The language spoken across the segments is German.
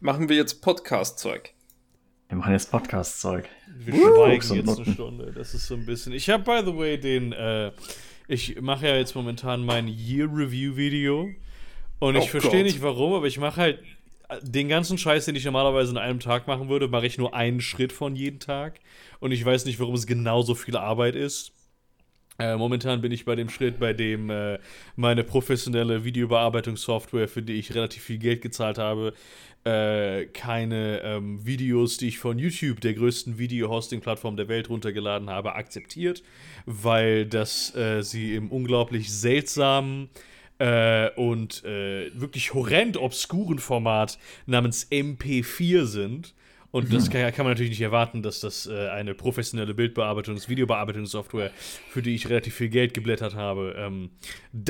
machen wir jetzt Podcast-Zeug. Wir machen jetzt Podcast-Zeug. Wir schweigen jetzt eine Stunde. Das ist so ein bisschen. Ich habe, by the way, den. Äh, ich mache ja jetzt momentan mein Year-Review-Video. Und ich oh verstehe nicht warum, aber ich mache halt den ganzen Scheiß, den ich normalerweise in einem Tag machen würde, mache ich nur einen Schritt von jeden Tag. Und ich weiß nicht, warum es genauso viel Arbeit ist. Äh, momentan bin ich bei dem Schritt, bei dem äh, meine professionelle Videobearbeitungssoftware, für die ich relativ viel Geld gezahlt habe, äh, keine ähm, Videos, die ich von YouTube, der größten Video-Hosting-Plattform der Welt, runtergeladen habe, akzeptiert, weil das äh, sie im unglaublich seltsamen äh, und äh, wirklich horrend obskuren Format namens MP4 sind. Und das mhm. kann, kann, man natürlich nicht erwarten, dass das äh, eine professionelle Bildbearbeitungs-, Videobearbeitungssoftware, für die ich relativ viel Geld geblättert habe, ähm,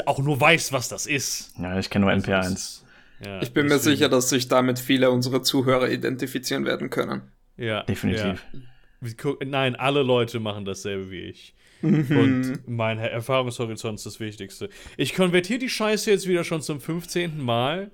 auch nur weiß, was das ist. Ja, ich kenne nur MP1. Also ja, ich bin mir sicher, dass sich damit viele unserer Zuhörer identifizieren werden können. Ja, definitiv. Ja. Nein, alle Leute machen dasselbe wie ich. Und mein Erfahrungshorizont ist das Wichtigste. Ich konvertiere die Scheiße jetzt wieder schon zum 15. Mal.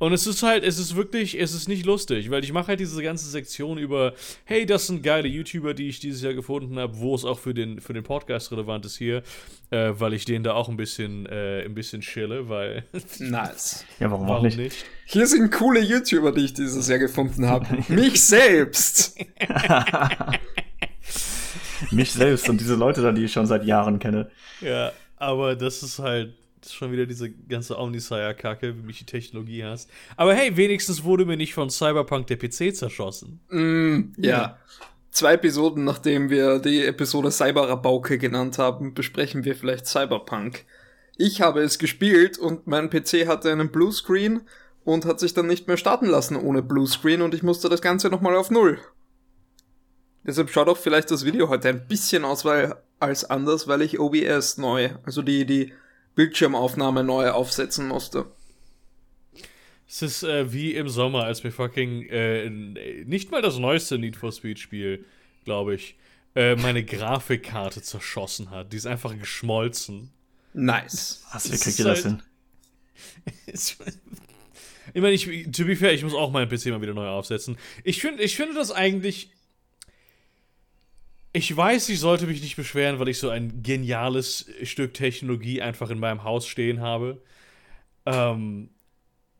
Und es ist halt, es ist wirklich, es ist nicht lustig, weil ich mache halt diese ganze Sektion über, hey, das sind geile YouTuber, die ich dieses Jahr gefunden habe, wo es auch für den, für den Podcast relevant ist hier, äh, weil ich den da auch ein bisschen, äh, ein bisschen chille, weil. Nice. Ja, warum, warum nicht? nicht? Hier sind coole YouTuber, die ich dieses Jahr gefunden habe. Mich selbst! Mich selbst und diese Leute da, die ich schon seit Jahren kenne. Ja, aber das ist halt das ist schon wieder diese ganze Omnisire-Kacke, wie mich die Technologie hasst. Aber hey, wenigstens wurde mir nicht von Cyberpunk der PC zerschossen. Mm, ja. ja. Zwei Episoden, nachdem wir die Episode Cyberrabauke genannt haben, besprechen wir vielleicht Cyberpunk. Ich habe es gespielt und mein PC hatte einen Bluescreen und hat sich dann nicht mehr starten lassen ohne Bluescreen und ich musste das Ganze nochmal auf Null. Deshalb schaut auch vielleicht das Video heute ein bisschen aus weil, als anders, weil ich OBS neu, also die, die Bildschirmaufnahme neu aufsetzen musste. Es ist äh, wie im Sommer, als wir fucking äh, nicht mal das neueste Need for Speed Spiel, glaube ich, äh, meine Grafikkarte zerschossen hat. Die ist einfach geschmolzen. Nice. Was, wie kriegt ihr das halt, hin? ich meine, ich, to be fair, ich muss auch meinen PC mal wieder neu aufsetzen. Ich, find, ich finde das eigentlich ich weiß, ich sollte mich nicht beschweren, weil ich so ein geniales Stück Technologie einfach in meinem Haus stehen habe. Ähm,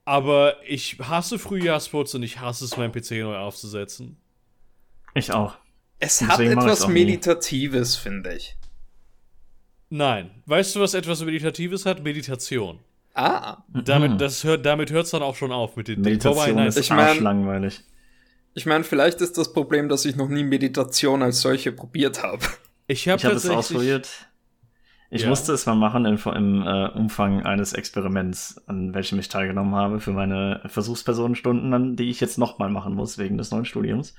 aber ich hasse Frühjahrsputz und ich hasse es, meinen PC neu aufzusetzen. Ich auch. Es hat etwas Meditatives, finde ich. Nein. Weißt du, was etwas Meditatives hat? Meditation. Ah. Damit, mhm. hört, damit hört es dann auch schon auf mit den Meditation ist ich mein, langweilig. Ich meine, vielleicht ist das Problem, dass ich noch nie Meditation als solche probiert habe. Ich habe hab es ausprobiert. Ich ja. musste es mal machen im, im äh, Umfang eines Experiments, an welchem ich teilgenommen habe, für meine Versuchspersonenstunden, die ich jetzt nochmal machen muss wegen des neuen Studiums.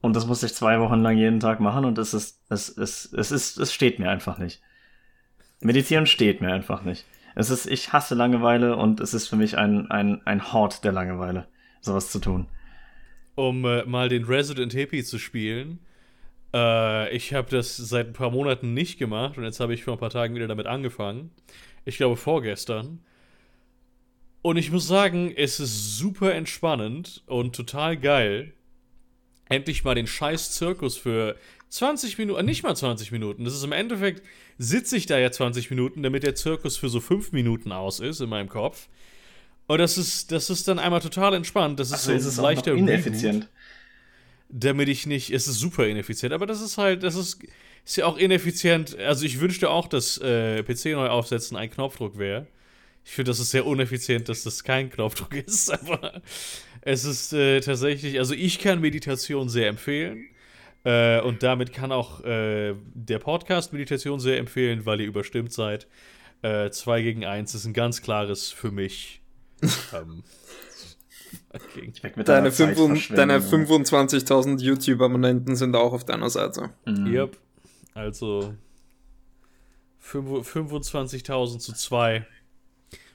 Und das musste ich zwei Wochen lang jeden Tag machen und es ist, es, es, es ist, es steht mir einfach nicht. Meditieren steht mir einfach nicht. Es ist, ich hasse Langeweile und es ist für mich ein, ein, ein Hort der Langeweile, sowas zu tun um äh, mal den Resident Hippie zu spielen. Äh, ich habe das seit ein paar Monaten nicht gemacht und jetzt habe ich vor ein paar Tagen wieder damit angefangen. Ich glaube vorgestern. Und ich muss sagen, es ist super entspannend und total geil. Endlich mal den scheiß Zirkus für 20 Minuten, äh, nicht mal 20 Minuten. Das ist im Endeffekt, sitze ich da ja 20 Minuten, damit der Zirkus für so 5 Minuten aus ist in meinem Kopf. Und das ist, das ist dann einmal total entspannt. Das ist so ist es leichter ineffizient. Reboot, damit ich nicht, es ist super ineffizient, aber das ist halt, das ist, ist ja auch ineffizient. Also ich wünschte auch, dass äh, PC neu aufsetzen ein Knopfdruck wäre. Ich finde, das ist sehr uneffizient, dass das kein Knopfdruck ist, aber es ist äh, tatsächlich, also ich kann Meditation sehr empfehlen. Äh, und damit kann auch äh, der Podcast Meditation sehr empfehlen, weil ihr überstimmt seid. 2 äh, gegen 1 ist ein ganz klares für mich ähm, deine, deine 25.000 YouTube-Abonnenten sind auch auf deiner Seite. Mhm. Yep. Also 25.000 zu 2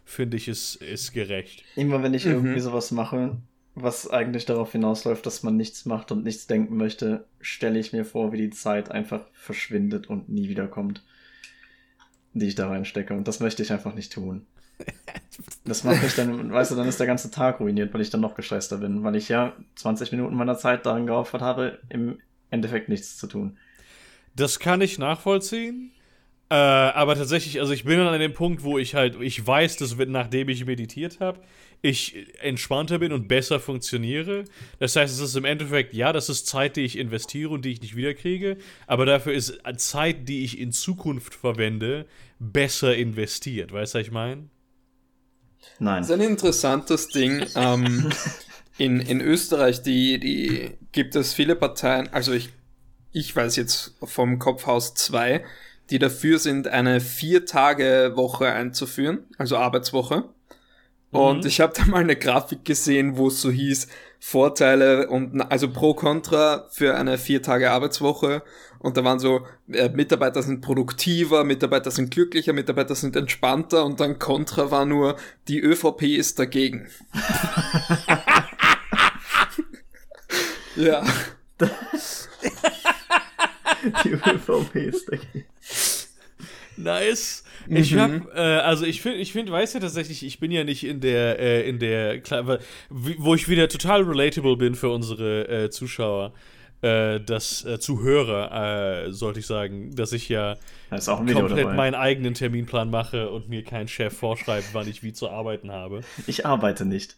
finde ich ist, ist gerecht. Immer wenn ich mhm. irgendwie sowas mache, was eigentlich darauf hinausläuft, dass man nichts macht und nichts denken möchte, stelle ich mir vor, wie die Zeit einfach verschwindet und nie wiederkommt, die ich da reinstecke. Und das möchte ich einfach nicht tun. Das macht mich dann, weißt du, dann ist der ganze Tag ruiniert, weil ich dann noch gestresster bin, weil ich ja 20 Minuten meiner Zeit daran geopfert habe, im Endeffekt nichts zu tun. Das kann ich nachvollziehen. Äh, aber tatsächlich, also ich bin dann an dem Punkt, wo ich halt, ich weiß, dass nachdem ich meditiert habe, ich entspannter bin und besser funktioniere. Das heißt, es ist im Endeffekt, ja, das ist Zeit, die ich investiere und die ich nicht wiederkriege, aber dafür ist Zeit, die ich in Zukunft verwende, besser investiert. Weißt du, was ich meine? Nein. Das ist ein interessantes Ding. ähm, in, in Österreich, die, die gibt es viele Parteien, also ich, ich weiß jetzt vom Kopfhaus zwei, die dafür sind, eine Vier-Tage-Woche einzuführen, also Arbeitswoche. Und mhm. ich habe da mal eine Grafik gesehen, wo es so hieß, Vorteile und also pro Contra für eine vier Tage Arbeitswoche. Und da waren so, äh, Mitarbeiter sind produktiver, Mitarbeiter sind glücklicher, Mitarbeiter sind entspannter und dann Contra war nur, die ÖVP ist dagegen. ja. die ÖVP ist dagegen. Nice. Ich mhm. hab, äh, also ich finde, ich finde, weiß ja tatsächlich, ich bin ja nicht in der, äh, in der, wo ich wieder total relatable bin für unsere äh, Zuschauer, äh, das äh, Zuhörer, äh, sollte ich sagen, dass ich ja das komplett dabei. meinen eigenen Terminplan mache und mir kein Chef vorschreibt, wann ich wie zu arbeiten habe. Ich arbeite nicht.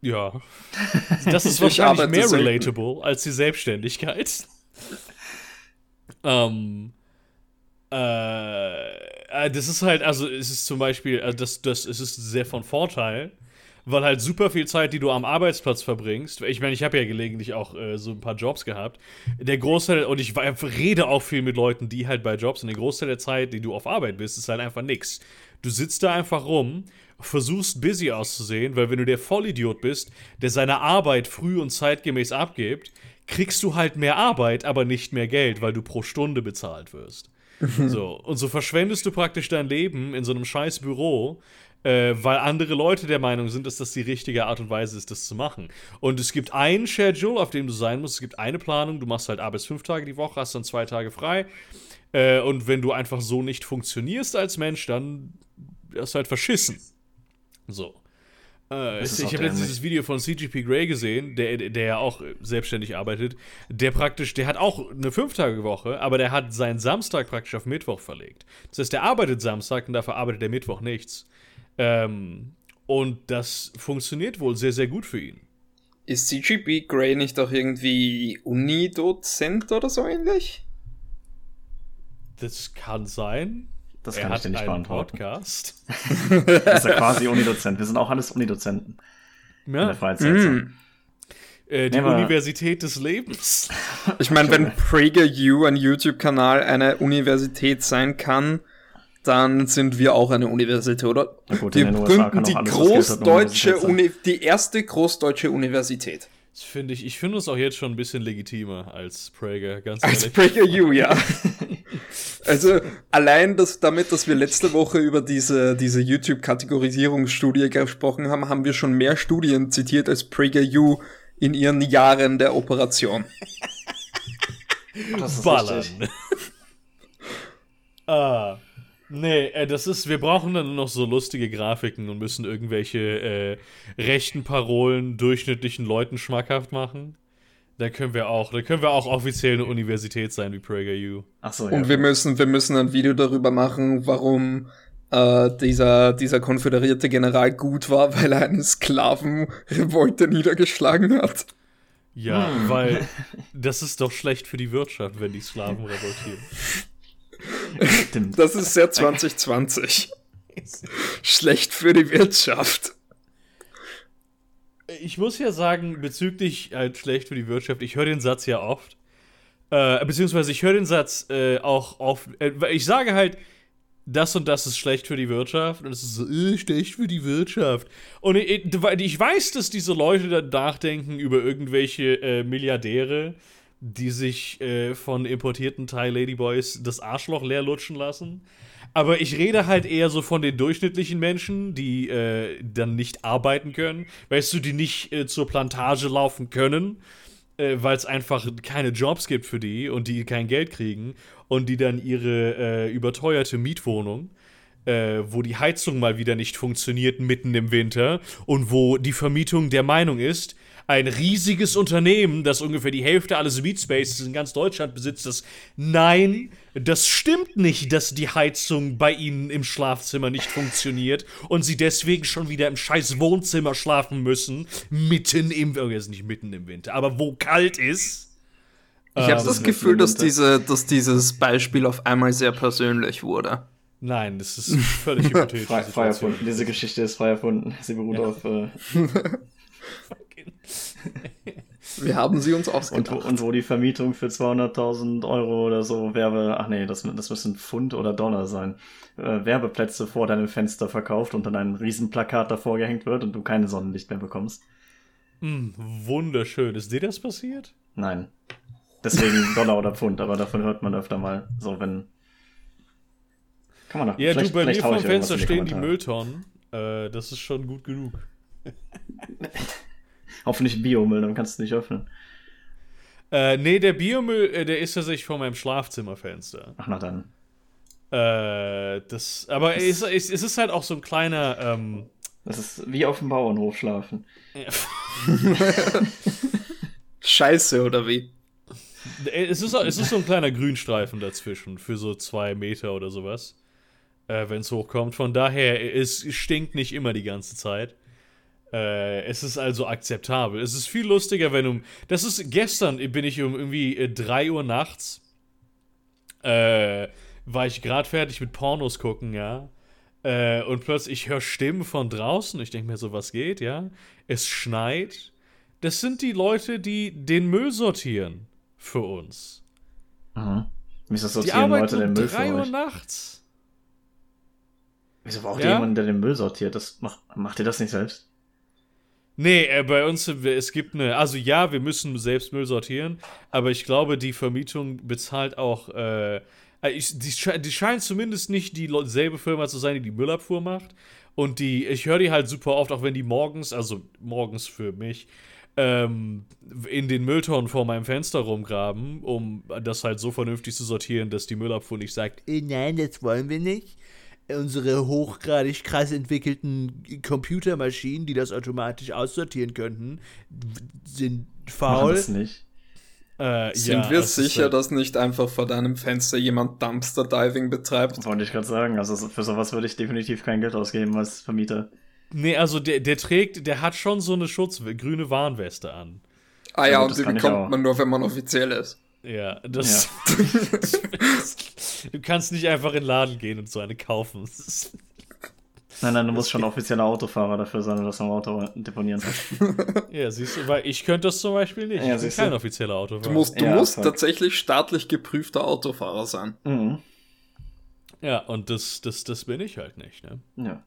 Ja. Das ist wahrscheinlich mehr relatable als die Selbstständigkeit. ähm, äh, äh, das ist halt, also es ist zum Beispiel, also das, das es ist sehr von Vorteil, weil halt super viel Zeit, die du am Arbeitsplatz verbringst, ich meine, ich habe ja gelegentlich auch äh, so ein paar Jobs gehabt, der Großteil, und ich rede auch viel mit Leuten, die halt bei Jobs sind, der Großteil der Zeit, die du auf Arbeit bist, ist halt einfach nix. Du sitzt da einfach rum, versuchst busy auszusehen, weil wenn du der Vollidiot bist, der seine Arbeit früh und zeitgemäß abgibt, kriegst du halt mehr Arbeit, aber nicht mehr Geld, weil du pro Stunde bezahlt wirst. So, und so verschwendest du praktisch dein Leben in so einem scheiß Büro, äh, weil andere Leute der Meinung sind, dass das die richtige Art und Weise ist, das zu machen. Und es gibt ein Schedule, auf dem du sein musst, es gibt eine Planung, du machst halt A bis fünf Tage die Woche, hast dann zwei Tage frei. Äh, und wenn du einfach so nicht funktionierst als Mensch, dann hast du halt verschissen. So. Äh, ich habe letztens dieses Video von CGP Grey gesehen, der, der ja auch selbstständig arbeitet. Der praktisch, der hat auch eine Fünftagewoche, aber der hat seinen Samstag praktisch auf Mittwoch verlegt. Das heißt, der arbeitet Samstag und dafür arbeitet der Mittwoch nichts. Ähm, und das funktioniert wohl sehr, sehr gut für ihn. Ist CGP Grey nicht auch irgendwie Uni-Dozent oder so ähnlich? Das kann sein. Das er kann ich dir nicht beantworten. Podcast. das ist ja quasi Unidozent. Wir sind auch alles Unidozenten. Ja. In der Freizeit. Mm. Äh, die ja, Universität des Lebens. Ich meine, wenn PragerU ein YouTube-Kanal eine Universität sein kann, dann sind wir auch eine Universität, oder? Gut, die gründen die großdeutsche Uni, die erste großdeutsche Universität. Das finde ich, ich finde es auch jetzt schon ein bisschen legitimer als Prager, ganz ehrlich. Als Prager U, ja. also allein das, damit, dass wir letzte Woche über diese, diese YouTube-Kategorisierungsstudie gesprochen haben, haben wir schon mehr Studien zitiert als Prager U in ihren Jahren der Operation. Das ist Ballern. ah. Nee, äh, das ist, wir brauchen dann noch so lustige Grafiken und müssen irgendwelche äh, rechten Parolen durchschnittlichen Leuten schmackhaft machen. Da können wir auch, da können wir auch offiziell eine Universität sein wie PragerU. Ach so, ja. Und wir müssen, wir müssen ein Video darüber machen, warum äh, dieser, dieser konföderierte General gut war, weil er eine Sklavenrevolte niedergeschlagen hat. Ja, hm. weil das ist doch schlecht für die Wirtschaft, wenn die Sklaven revoltieren. Das ist sehr 2020. Schlecht für die Wirtschaft. Ich muss ja sagen, bezüglich halt schlecht für die Wirtschaft, ich höre den Satz ja oft. Äh, beziehungsweise ich höre den Satz äh, auch oft. Äh, ich sage halt, das und das ist schlecht für die Wirtschaft. Und es ist so, äh, schlecht für die Wirtschaft. Und ich, ich, weiß, dass diese Leute da nachdenken über irgendwelche äh, Milliardäre die sich äh, von importierten Thai Ladyboys das Arschloch leer lutschen lassen. Aber ich rede halt eher so von den durchschnittlichen Menschen, die äh, dann nicht arbeiten können. Weißt du, die nicht äh, zur Plantage laufen können, äh, weil es einfach keine Jobs gibt für die und die kein Geld kriegen und die dann ihre äh, überteuerte Mietwohnung äh, wo die Heizung mal wieder nicht funktioniert mitten im Winter und wo die Vermietung der Meinung ist, ein riesiges Unternehmen, das ungefähr die Hälfte alles Speedspaces in ganz Deutschland besitzt, das nein, das stimmt nicht, dass die Heizung bei ihnen im Schlafzimmer nicht funktioniert und sie deswegen schon wieder im scheiß Wohnzimmer schlafen müssen, mitten im, oh, jetzt nicht mitten im Winter, aber wo kalt ist. Ich habe ähm, das Gefühl, dass, diese, dass dieses Beispiel auf einmal sehr persönlich wurde. Nein, das ist völlig hypothetisch. frei, frei erfunden. Diese Geschichte ist frei erfunden. Sie beruht ja. auf. Äh Wir haben sie uns ausgedacht. Und, und wo die Vermietung für 200.000 Euro oder so Werbe, ach nee, das, das müssen Pfund oder Dollar sein, äh, Werbeplätze vor deinem Fenster verkauft und dann ein Riesenplakat davor gehängt wird und du keine Sonnenlicht mehr bekommst. Mm, wunderschön. Ist dir das passiert? Nein. Deswegen Dollar oder Pfund, aber davon hört man öfter mal so, wenn. Kann man doch. Ja, du, bei mir vom Fenster stehen die Mülltonnen. Äh, das ist schon gut genug. Hoffentlich Biomüll, dann kannst du nicht öffnen. Äh, nee, der Biomüll, äh, der ist tatsächlich vor meinem Schlafzimmerfenster. Ach, na dann. Äh, das, aber es, es, es, ist halt auch so ein kleiner. Ähm, das ist wie auf dem Bauernhof schlafen. Scheiße, oder wie? Es ist, es ist so ein kleiner Grünstreifen dazwischen, für so zwei Meter oder sowas. Äh, Wenn es hochkommt. Von daher, es stinkt nicht immer die ganze Zeit. Äh, es ist also akzeptabel. Es ist viel lustiger, wenn um. Das ist gestern bin ich um irgendwie äh, 3 Uhr nachts. Äh, war ich gerade fertig mit Pornos gucken, ja. Äh, und plötzlich ich höre Stimmen von draußen. Ich denke mir so, was geht, ja. Es schneit. Das sind die Leute, die den Müll sortieren für uns. Mhm. Wieso sortieren die Leute den Müll um 3 Uhr nachts. Wieso braucht ja? jemand, der den Müll sortiert? Das macht, macht ihr das nicht selbst? Nee, äh, bei uns, es gibt eine, also ja, wir müssen selbst Müll sortieren, aber ich glaube, die Vermietung bezahlt auch, äh, äh die, die scheint zumindest nicht dieselbe Firma zu sein, die die Müllabfuhr macht. Und die, ich höre die halt super oft, auch wenn die morgens, also morgens für mich, ähm, in den Mülltonnen vor meinem Fenster rumgraben, um das halt so vernünftig zu sortieren, dass die Müllabfuhr nicht sagt, äh, nein, das wollen wir nicht unsere hochgradig krass entwickelten Computermaschinen, die das automatisch aussortieren könnten, sind faul. Das nicht. Äh, Sind ja, wir sicher, halt dass nicht einfach vor deinem Fenster jemand Dumpster Diving betreibt? Wollte ich gerade sagen. Also für sowas würde ich definitiv kein Geld ausgeben als Vermieter. Nee, also der, der trägt, der hat schon so eine Schutz grüne Warnweste an. Ah ja, also, und die bekommt man nur, wenn man offiziell ist. Ja, das. Ja. du kannst nicht einfach in den Laden gehen und so eine kaufen. Nein, nein, du musst schon offizieller Autofahrer dafür sein, das am Auto deponieren. ja, siehst du, weil ich könnte das zum Beispiel nicht. Ja, ich bin kein offizieller Autofahrer. Du musst, du ja, musst tatsächlich staatlich geprüfter Autofahrer sein. Mhm. Ja, und das, das, das bin ich halt nicht, ne? Ja.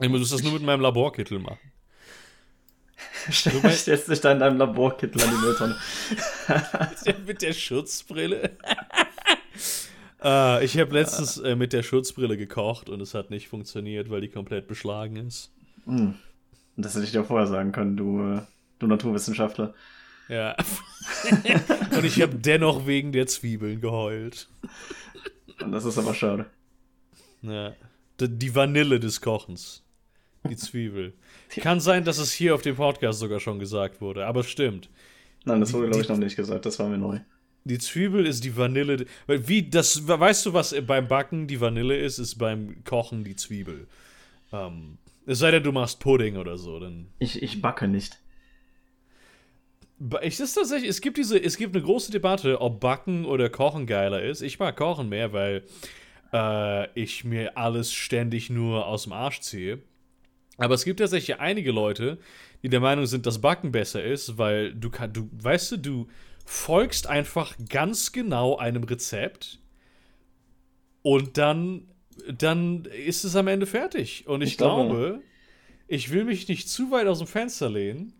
Ich muss das nur mit meinem Laborkittel machen. Du stellst dich da in deinem Laborkittel an die Mülltonne. mit der Schutzbrille. uh, ich habe letztens äh, mit der Schutzbrille gekocht und es hat nicht funktioniert, weil die komplett beschlagen ist. Mm. Das hätte ich dir vorher sagen können, du, äh, du Naturwissenschaftler. Ja. und ich habe dennoch wegen der Zwiebeln geheult. Und das ist aber schade. Ja. Die Vanille des Kochens. Die Zwiebel. Kann sein, dass es hier auf dem Podcast sogar schon gesagt wurde, aber stimmt. Nein, das wurde, glaube ich, noch nicht gesagt. Das war mir neu. Die Zwiebel ist die Vanille. Wie, das, weißt du, was beim Backen die Vanille ist, ist beim Kochen die Zwiebel. Ähm, es sei denn, du machst Pudding oder so. Dann ich, ich backe nicht. Ich ist tatsächlich, es gibt diese, es gibt eine große Debatte, ob Backen oder Kochen geiler ist. Ich mag Kochen mehr, weil äh, ich mir alles ständig nur aus dem Arsch ziehe. Aber es gibt tatsächlich einige Leute, die der Meinung sind, dass Backen besser ist, weil du kann, du, weißt du, du folgst einfach ganz genau einem Rezept und dann, dann ist es am Ende fertig. Und ich, ich glaube, glaube, ich will mich nicht zu weit aus dem Fenster lehnen,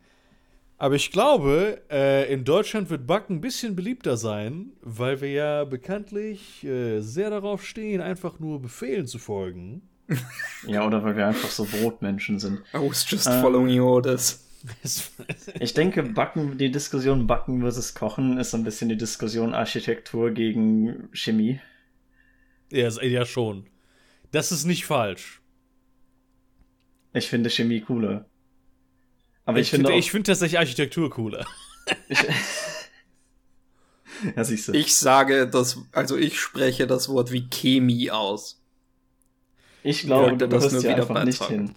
aber ich glaube, äh, in Deutschland wird Backen ein bisschen beliebter sein, weil wir ja bekanntlich äh, sehr darauf stehen, einfach nur Befehlen zu folgen. ja, oder weil wir einfach so Brotmenschen sind. I was just ähm, following your orders. ich denke, Backen, die Diskussion Backen versus Kochen ist so ein bisschen die Diskussion Architektur gegen Chemie. Ja, ja schon. Das ist nicht falsch. Ich finde Chemie cooler. Aber ich, ich finde, ich finde tatsächlich Architektur cooler. Ich, ja, siehst du. ich sage das, also ich spreche das Wort wie Chemie aus. Ich glaube, ja, du das nur wieder einfach nicht hin.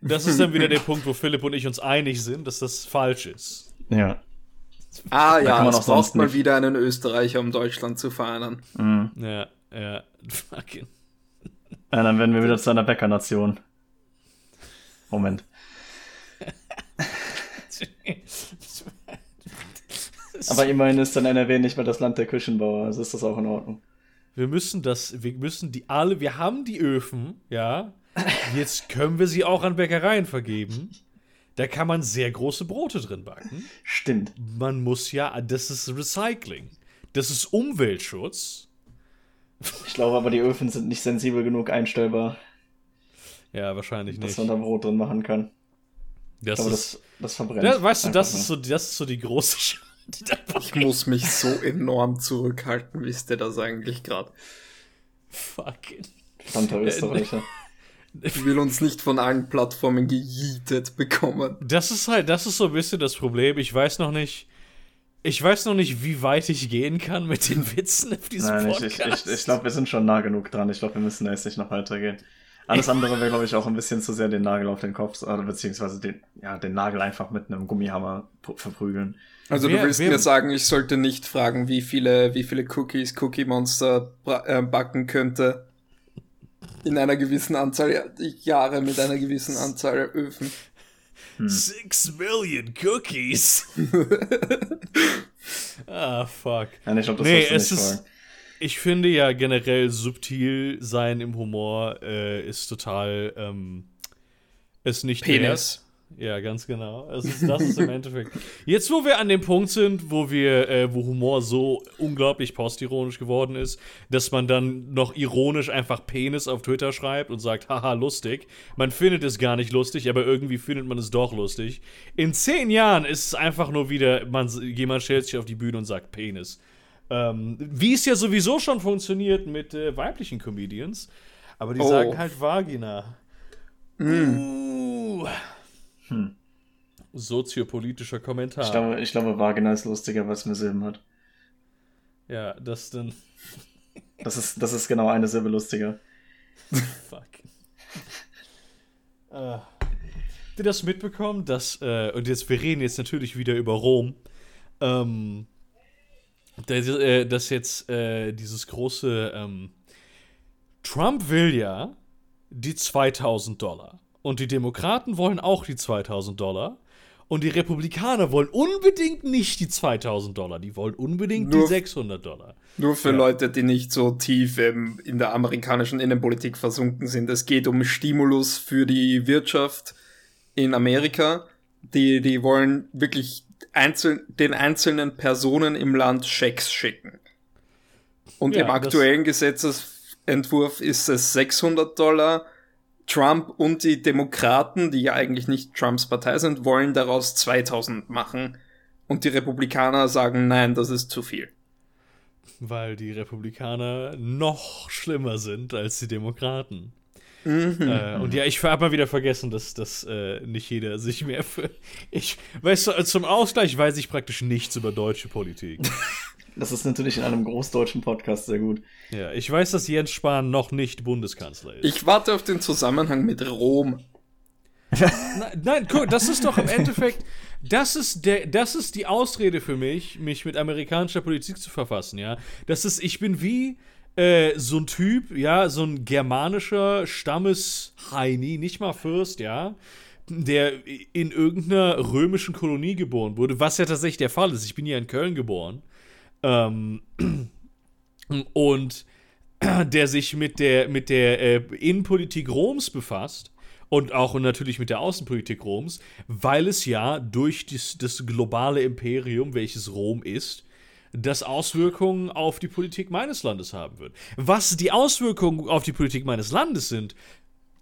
Das ist dann wieder der Punkt, wo Philipp und ich uns einig sind, dass das falsch ist. Ja. Ah ja, es braucht mal wieder einen Österreicher, um Deutschland zu vereinen. Mhm. Ja, ja, fucking. Ja, dann werden wir wieder zu einer Bäckernation. Moment. Aber immerhin ist dann NRW nicht mehr das Land der Küchenbauer, also ist das auch in Ordnung. Wir müssen das, wir müssen die alle, wir haben die Öfen, ja. Jetzt können wir sie auch an Bäckereien vergeben. Da kann man sehr große Brote drin backen. Stimmt. Man muss ja, das ist Recycling. Das ist Umweltschutz. Ich glaube aber, die Öfen sind nicht sensibel genug einstellbar. Ja, wahrscheinlich nicht. Dass man da Brot drin machen kann. Das, glaube, ist, das, das verbrennt. Ja, weißt du, das ist, so, das ist so die große Sch Ich muss mich so enorm zurückhalten, wisst ihr das eigentlich gerade? Fucking. Verdammter Österreicher. Ich will uns nicht von allen Plattformen gejietet bekommen. Das ist halt, das ist so ein bisschen das Problem. Ich weiß noch nicht, ich weiß noch nicht, wie weit ich gehen kann mit den Witzen auf diesem Nein, Podcast. Ich, ich, ich, ich glaube, wir sind schon nah genug dran. Ich glaube, wir müssen erst nicht noch weitergehen. Alles andere wäre, glaube ich, auch ein bisschen zu sehr den Nagel auf den Kopf, oder beziehungsweise den, ja, den Nagel einfach mit einem Gummihammer verprügeln. Also wer, du willst wer, mir sagen, ich sollte nicht fragen, wie viele, wie viele Cookies Cookie Monster äh, backen könnte. In einer gewissen Anzahl Jahre mit einer gewissen Anzahl Öfen. Hm. Six million Cookies. ah, fuck. Ja, ich glaube, das nee, es ist, fragen ich finde ja generell subtil sein im Humor äh, ist total ähm, ist nicht Penis. Ja, ganz genau. Das ist, das ist im Endeffekt. Jetzt, wo wir an dem Punkt sind, wo wir, äh, wo Humor so unglaublich postironisch geworden ist, dass man dann noch ironisch einfach Penis auf Twitter schreibt und sagt, haha, lustig. Man findet es gar nicht lustig, aber irgendwie findet man es doch lustig. In zehn Jahren ist es einfach nur wieder, man, jemand stellt sich auf die Bühne und sagt Penis. Ähm, wie es ja sowieso schon funktioniert mit äh, weiblichen Comedians. Aber die oh. sagen halt Vagina. Mm. Uh. Hm. Soziopolitischer Kommentar. Ich glaube, ich glaube, Vagina ist lustiger, was mehr Silben hat. Ja, das denn. Das ist, das ist genau eine Silbe lustiger. Fuck. habt ihr das mitbekommen, dass, äh, und jetzt, wir reden jetzt natürlich wieder über Rom, ähm, dass, äh, dass jetzt äh, dieses große ähm, Trump will ja die 2000 Dollar und die Demokraten wollen auch die 2000 Dollar und die Republikaner wollen unbedingt nicht die 2000 Dollar, die wollen unbedingt nur, die 600 Dollar. Nur für ja. Leute, die nicht so tief ähm, in der amerikanischen Innenpolitik versunken sind. Es geht um Stimulus für die Wirtschaft in Amerika. Die, die wollen wirklich einzel den einzelnen Personen im Land Schecks schicken. Und ja, im aktuellen Gesetzesentwurf ist es 600 Dollar. Trump und die Demokraten, die ja eigentlich nicht Trumps Partei sind, wollen daraus 2000 machen. Und die Republikaner sagen, nein, das ist zu viel. Weil die Republikaner noch schlimmer sind als die Demokraten. Mhm. Äh, und ja, ich habe mal wieder vergessen, dass, dass äh, nicht jeder sich mehr für. Ich, weißt du, zum Ausgleich weiß ich praktisch nichts über deutsche Politik. Das ist natürlich in einem großdeutschen Podcast sehr gut. Ja, ich weiß, dass Jens Spahn noch nicht Bundeskanzler ist. Ich warte auf den Zusammenhang mit Rom. nein, nein, guck, das ist doch im Endeffekt, das ist der, das ist die Ausrede für mich, mich mit amerikanischer Politik zu verfassen, ja. Das ist, ich bin wie, äh, so ein Typ, ja, so ein germanischer Stammesheini, nicht mal Fürst, ja, der in irgendeiner römischen Kolonie geboren wurde, was ja tatsächlich der Fall ist. Ich bin ja in Köln geboren. Ähm, und der sich mit der, mit der äh, Innenpolitik Roms befasst und auch natürlich mit der Außenpolitik Roms, weil es ja durch das, das globale Imperium, welches Rom ist, das Auswirkungen auf die Politik meines Landes haben wird. Was die Auswirkungen auf die Politik meines Landes sind,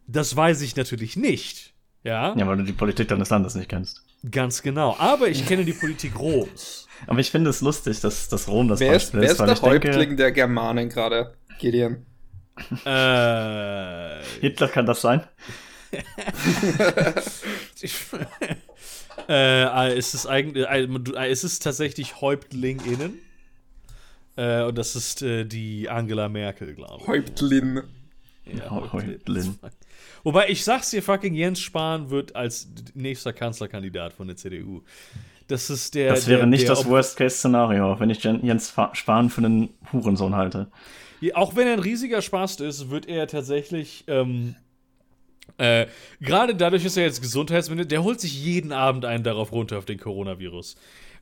das weiß ich natürlich nicht. Ja, ja weil du die Politik deines Landes nicht kennst. Ganz genau. Aber ich kenne die Politik Roms. Aber ich finde es lustig, dass, dass Rom das wer Beispiel ist. Wer ist der Häuptling denke, der Germanen gerade, Gideon? Äh, Hitler kann das sein? äh, ist es eigentlich, äh, äh, ist es tatsächlich Häuptling innen? Äh, und das ist äh, die Angela Merkel, glaube ich. Häuptlin. Ja, Häuptlin. Wobei ich sag's dir, fucking Jens Spahn wird als nächster Kanzlerkandidat von der CDU. Das ist der. Das wäre der, nicht der, das Worst-Case-Szenario, wenn ich Jens Spahn für einen Hurensohn halte. Auch wenn er ein riesiger Spaß ist, wird er tatsächlich. Ähm, äh, Gerade dadurch, dass er jetzt Gesundheitsminister, der holt sich jeden Abend einen darauf runter auf den Coronavirus.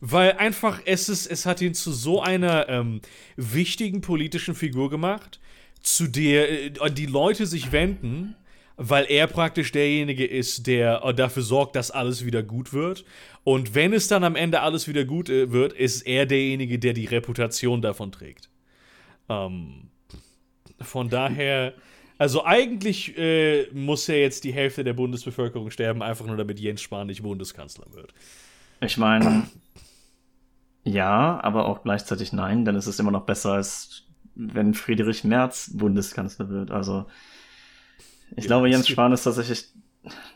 Weil einfach es ist, es hat ihn zu so einer ähm, wichtigen politischen Figur gemacht, zu der äh, die Leute sich wenden, weil er praktisch derjenige ist, der äh, dafür sorgt, dass alles wieder gut wird. Und wenn es dann am Ende alles wieder gut äh, wird, ist er derjenige, der die Reputation davon trägt. Ähm, von daher, also eigentlich äh, muss ja jetzt die Hälfte der Bundesbevölkerung sterben, einfach nur damit Jens Spahn nicht Bundeskanzler wird. Ich meine, ja, aber auch gleichzeitig nein, denn es ist immer noch besser, als wenn Friedrich Merz Bundeskanzler wird. Also, ich ja, glaube, Jens Spahn ist tatsächlich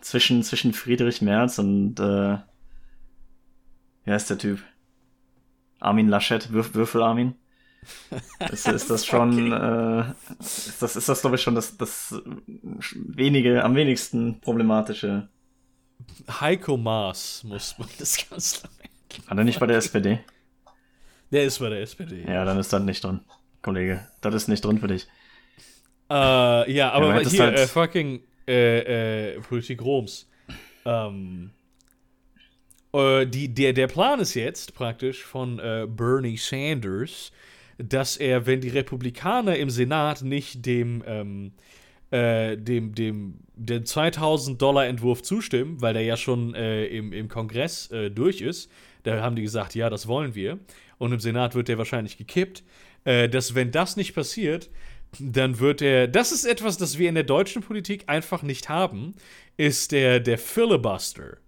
zwischen, zwischen Friedrich Merz und, äh, wer ist der Typ? Armin Laschet, Würf Würfel Armin? ist, ist das schon, okay. äh, ist das, ist das glaube ich schon das, das wenige, am wenigsten problematische. Heiko Maas muss Bundeskanzler werden. Hat er nicht bei der SPD? Der ist bei der SPD. Ja, dann ist das nicht drin, Kollege. Das ist nicht drin für dich. Äh, ja, aber ja, hier, halt äh, fucking äh, äh, Politik Roms. Ähm, äh, die, der, der Plan ist jetzt praktisch von äh, Bernie Sanders, dass er, wenn die Republikaner im Senat nicht dem, ähm, äh, dem, dem, dem 2000 Dollar Entwurf zustimmen, weil der ja schon äh, im, im Kongress äh, durch ist, da haben die gesagt, ja, das wollen wir. Und im Senat wird der wahrscheinlich gekippt. Äh, dass, wenn das nicht passiert, dann wird er. Das ist etwas, das wir in der deutschen Politik einfach nicht haben, ist der, der Filibuster.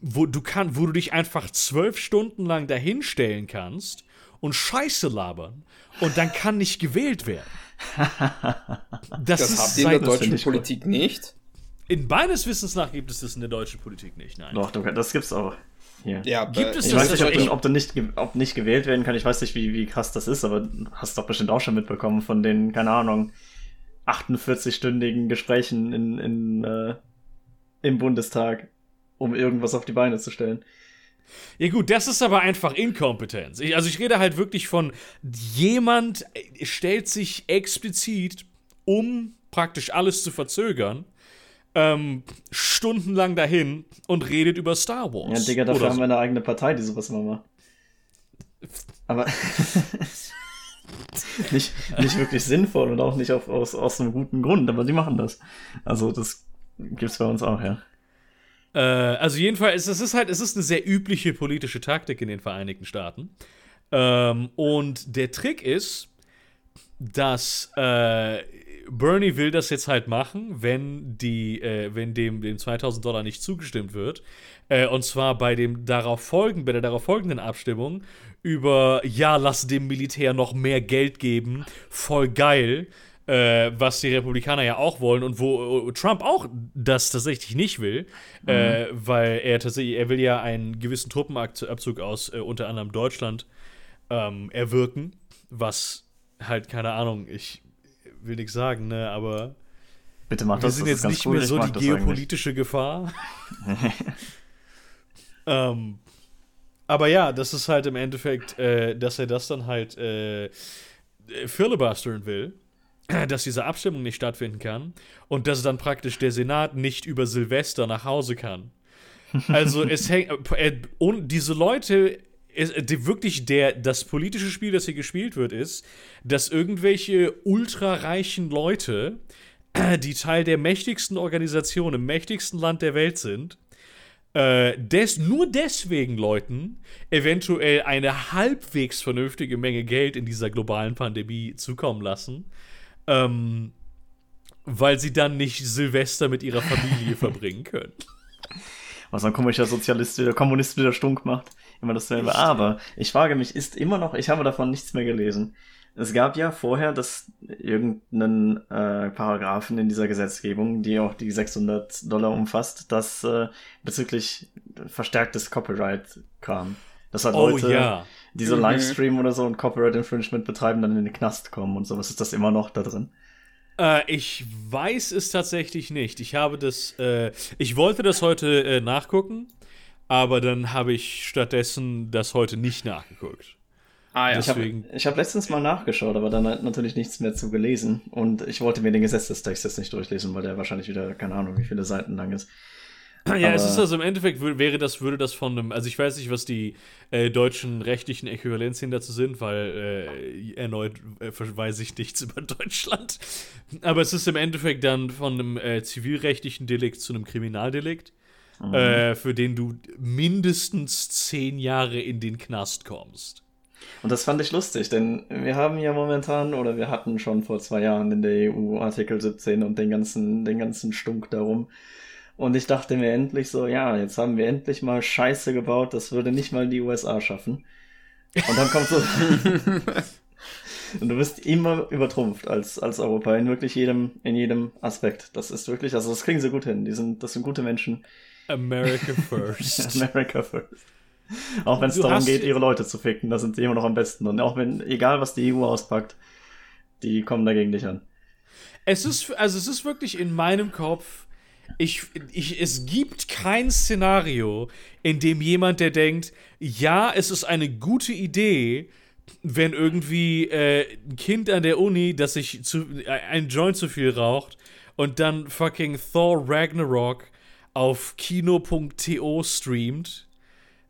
Wo du, kann, wo du dich einfach zwölf Stunden lang dahinstellen kannst und Scheiße labern und dann kann nicht gewählt werden. Das, das habt ihr in der deutschen Politik nicht? In meines Wissens nach gibt es das in der deutschen Politik nicht, nein. Doch, das gibt's auch. Hier. Ja, gibt es ich das? weiß nicht, ob, ob, du nicht, ob nicht gewählt werden kann. Ich weiß nicht, wie, wie krass das ist, aber hast doch bestimmt auch schon mitbekommen von den, keine Ahnung, 48-stündigen Gesprächen in, in, äh, im Bundestag, um irgendwas auf die Beine zu stellen. Ja gut, das ist aber einfach Inkompetenz. Ich, also ich rede halt wirklich von jemand stellt sich explizit, um praktisch alles zu verzögern, ähm, stundenlang dahin und redet über Star Wars. Ja, Digga, dafür haben wir eine eigene Partei, die sowas immer macht. Aber nicht, nicht wirklich sinnvoll und auch nicht auf, aus, aus einem guten Grund, aber die machen das. Also das gibt's bei uns auch, ja. Äh, also jedenfalls, es ist halt, es ist eine sehr übliche politische Taktik in den Vereinigten Staaten. Ähm, und der Trick ist, dass äh, Bernie will das jetzt halt machen, wenn die, äh, wenn dem, dem 2000 Dollar nicht zugestimmt wird. Äh, und zwar bei dem darauf folgenden, bei der darauf folgenden Abstimmung über, ja, lass dem Militär noch mehr Geld geben, voll geil äh, was die Republikaner ja auch wollen und wo äh, Trump auch das tatsächlich nicht will, äh, mhm. weil er tatsächlich, er will ja einen gewissen Truppenabzug aus äh, unter anderem Deutschland ähm, erwirken, was halt, keine Ahnung, ich will nichts sagen, ne, aber Bitte mach das, wir sind jetzt nicht cool. mehr so die geopolitische Gefahr. ähm, aber ja, das ist halt im Endeffekt, äh, dass er das dann halt äh, filibustern will dass diese Abstimmung nicht stattfinden kann und dass dann praktisch der Senat nicht über Silvester nach Hause kann. Also es hängt äh, und diese Leute ist, die wirklich der das politische Spiel, das hier gespielt wird, ist, dass irgendwelche ultrareichen Leute, die Teil der mächtigsten Organisation im mächtigsten Land der Welt sind, äh, des, nur deswegen Leuten eventuell eine halbwegs vernünftige Menge Geld in dieser globalen Pandemie zukommen lassen, ähm, weil sie dann nicht Silvester mit ihrer Familie verbringen können. Was ein komischer Sozialist oder Kommunist wieder stunk macht. Immer dasselbe. Aber ich frage mich, ist immer noch, ich habe davon nichts mehr gelesen. Es gab ja vorher das irgendeinen äh, Paragraphen in dieser Gesetzgebung, die auch die 600 Dollar umfasst, das äh, bezüglich verstärktes Copyright kam. Das hat oh, Leute, ja. die so mhm. Livestream oder so und Copyright Infringement betreiben, dann in den Knast kommen und sowas. Ist das immer noch da drin? Äh, ich weiß es tatsächlich nicht. Ich habe das, äh, ich wollte das heute äh, nachgucken, aber dann habe ich stattdessen das heute nicht nachgeguckt. Ah, ja. Deswegen. Ich habe hab letztens mal nachgeschaut, aber dann natürlich nichts mehr zu gelesen. Und ich wollte mir den Gesetzestext jetzt nicht durchlesen, weil der wahrscheinlich wieder, keine Ahnung, wie viele Seiten lang ist. Ja, aber es ist also im Endeffekt wäre das, würde das von einem, also ich weiß nicht, was die äh, deutschen rechtlichen Äquivalenzien dazu sind, weil äh, erneut äh, verweise ich nichts über Deutschland. Aber es ist im Endeffekt dann von einem äh, zivilrechtlichen Delikt zu einem Kriminaldelikt, mhm. Äh, für den du mindestens zehn Jahre in den Knast kommst. Und das fand ich lustig, denn wir haben ja momentan, oder wir hatten schon vor zwei Jahren in der EU Artikel 17 und den ganzen, den ganzen Stunk darum. Und ich dachte mir endlich so, ja, jetzt haben wir endlich mal Scheiße gebaut, das würde nicht mal die USA schaffen. Und dann kommt so. und du bist immer übertrumpft als, als Europa in wirklich jedem, in jedem Aspekt. Das ist wirklich, also das kriegen sie gut hin. Die sind, das sind gute Menschen. America first. America first. Auch wenn es darum geht, ihre Leute zu ficken, da sind sie immer noch am besten. Und auch wenn, egal was die EU auspackt, die kommen dagegen dich an. Es ist, also es ist wirklich in meinem Kopf, ich, ich, es gibt kein Szenario, in dem jemand, der denkt, ja, es ist eine gute Idee, wenn irgendwie äh, ein Kind an der Uni, das sich zu, äh, ein Joint zu viel raucht und dann fucking Thor Ragnarok auf kino.to streamt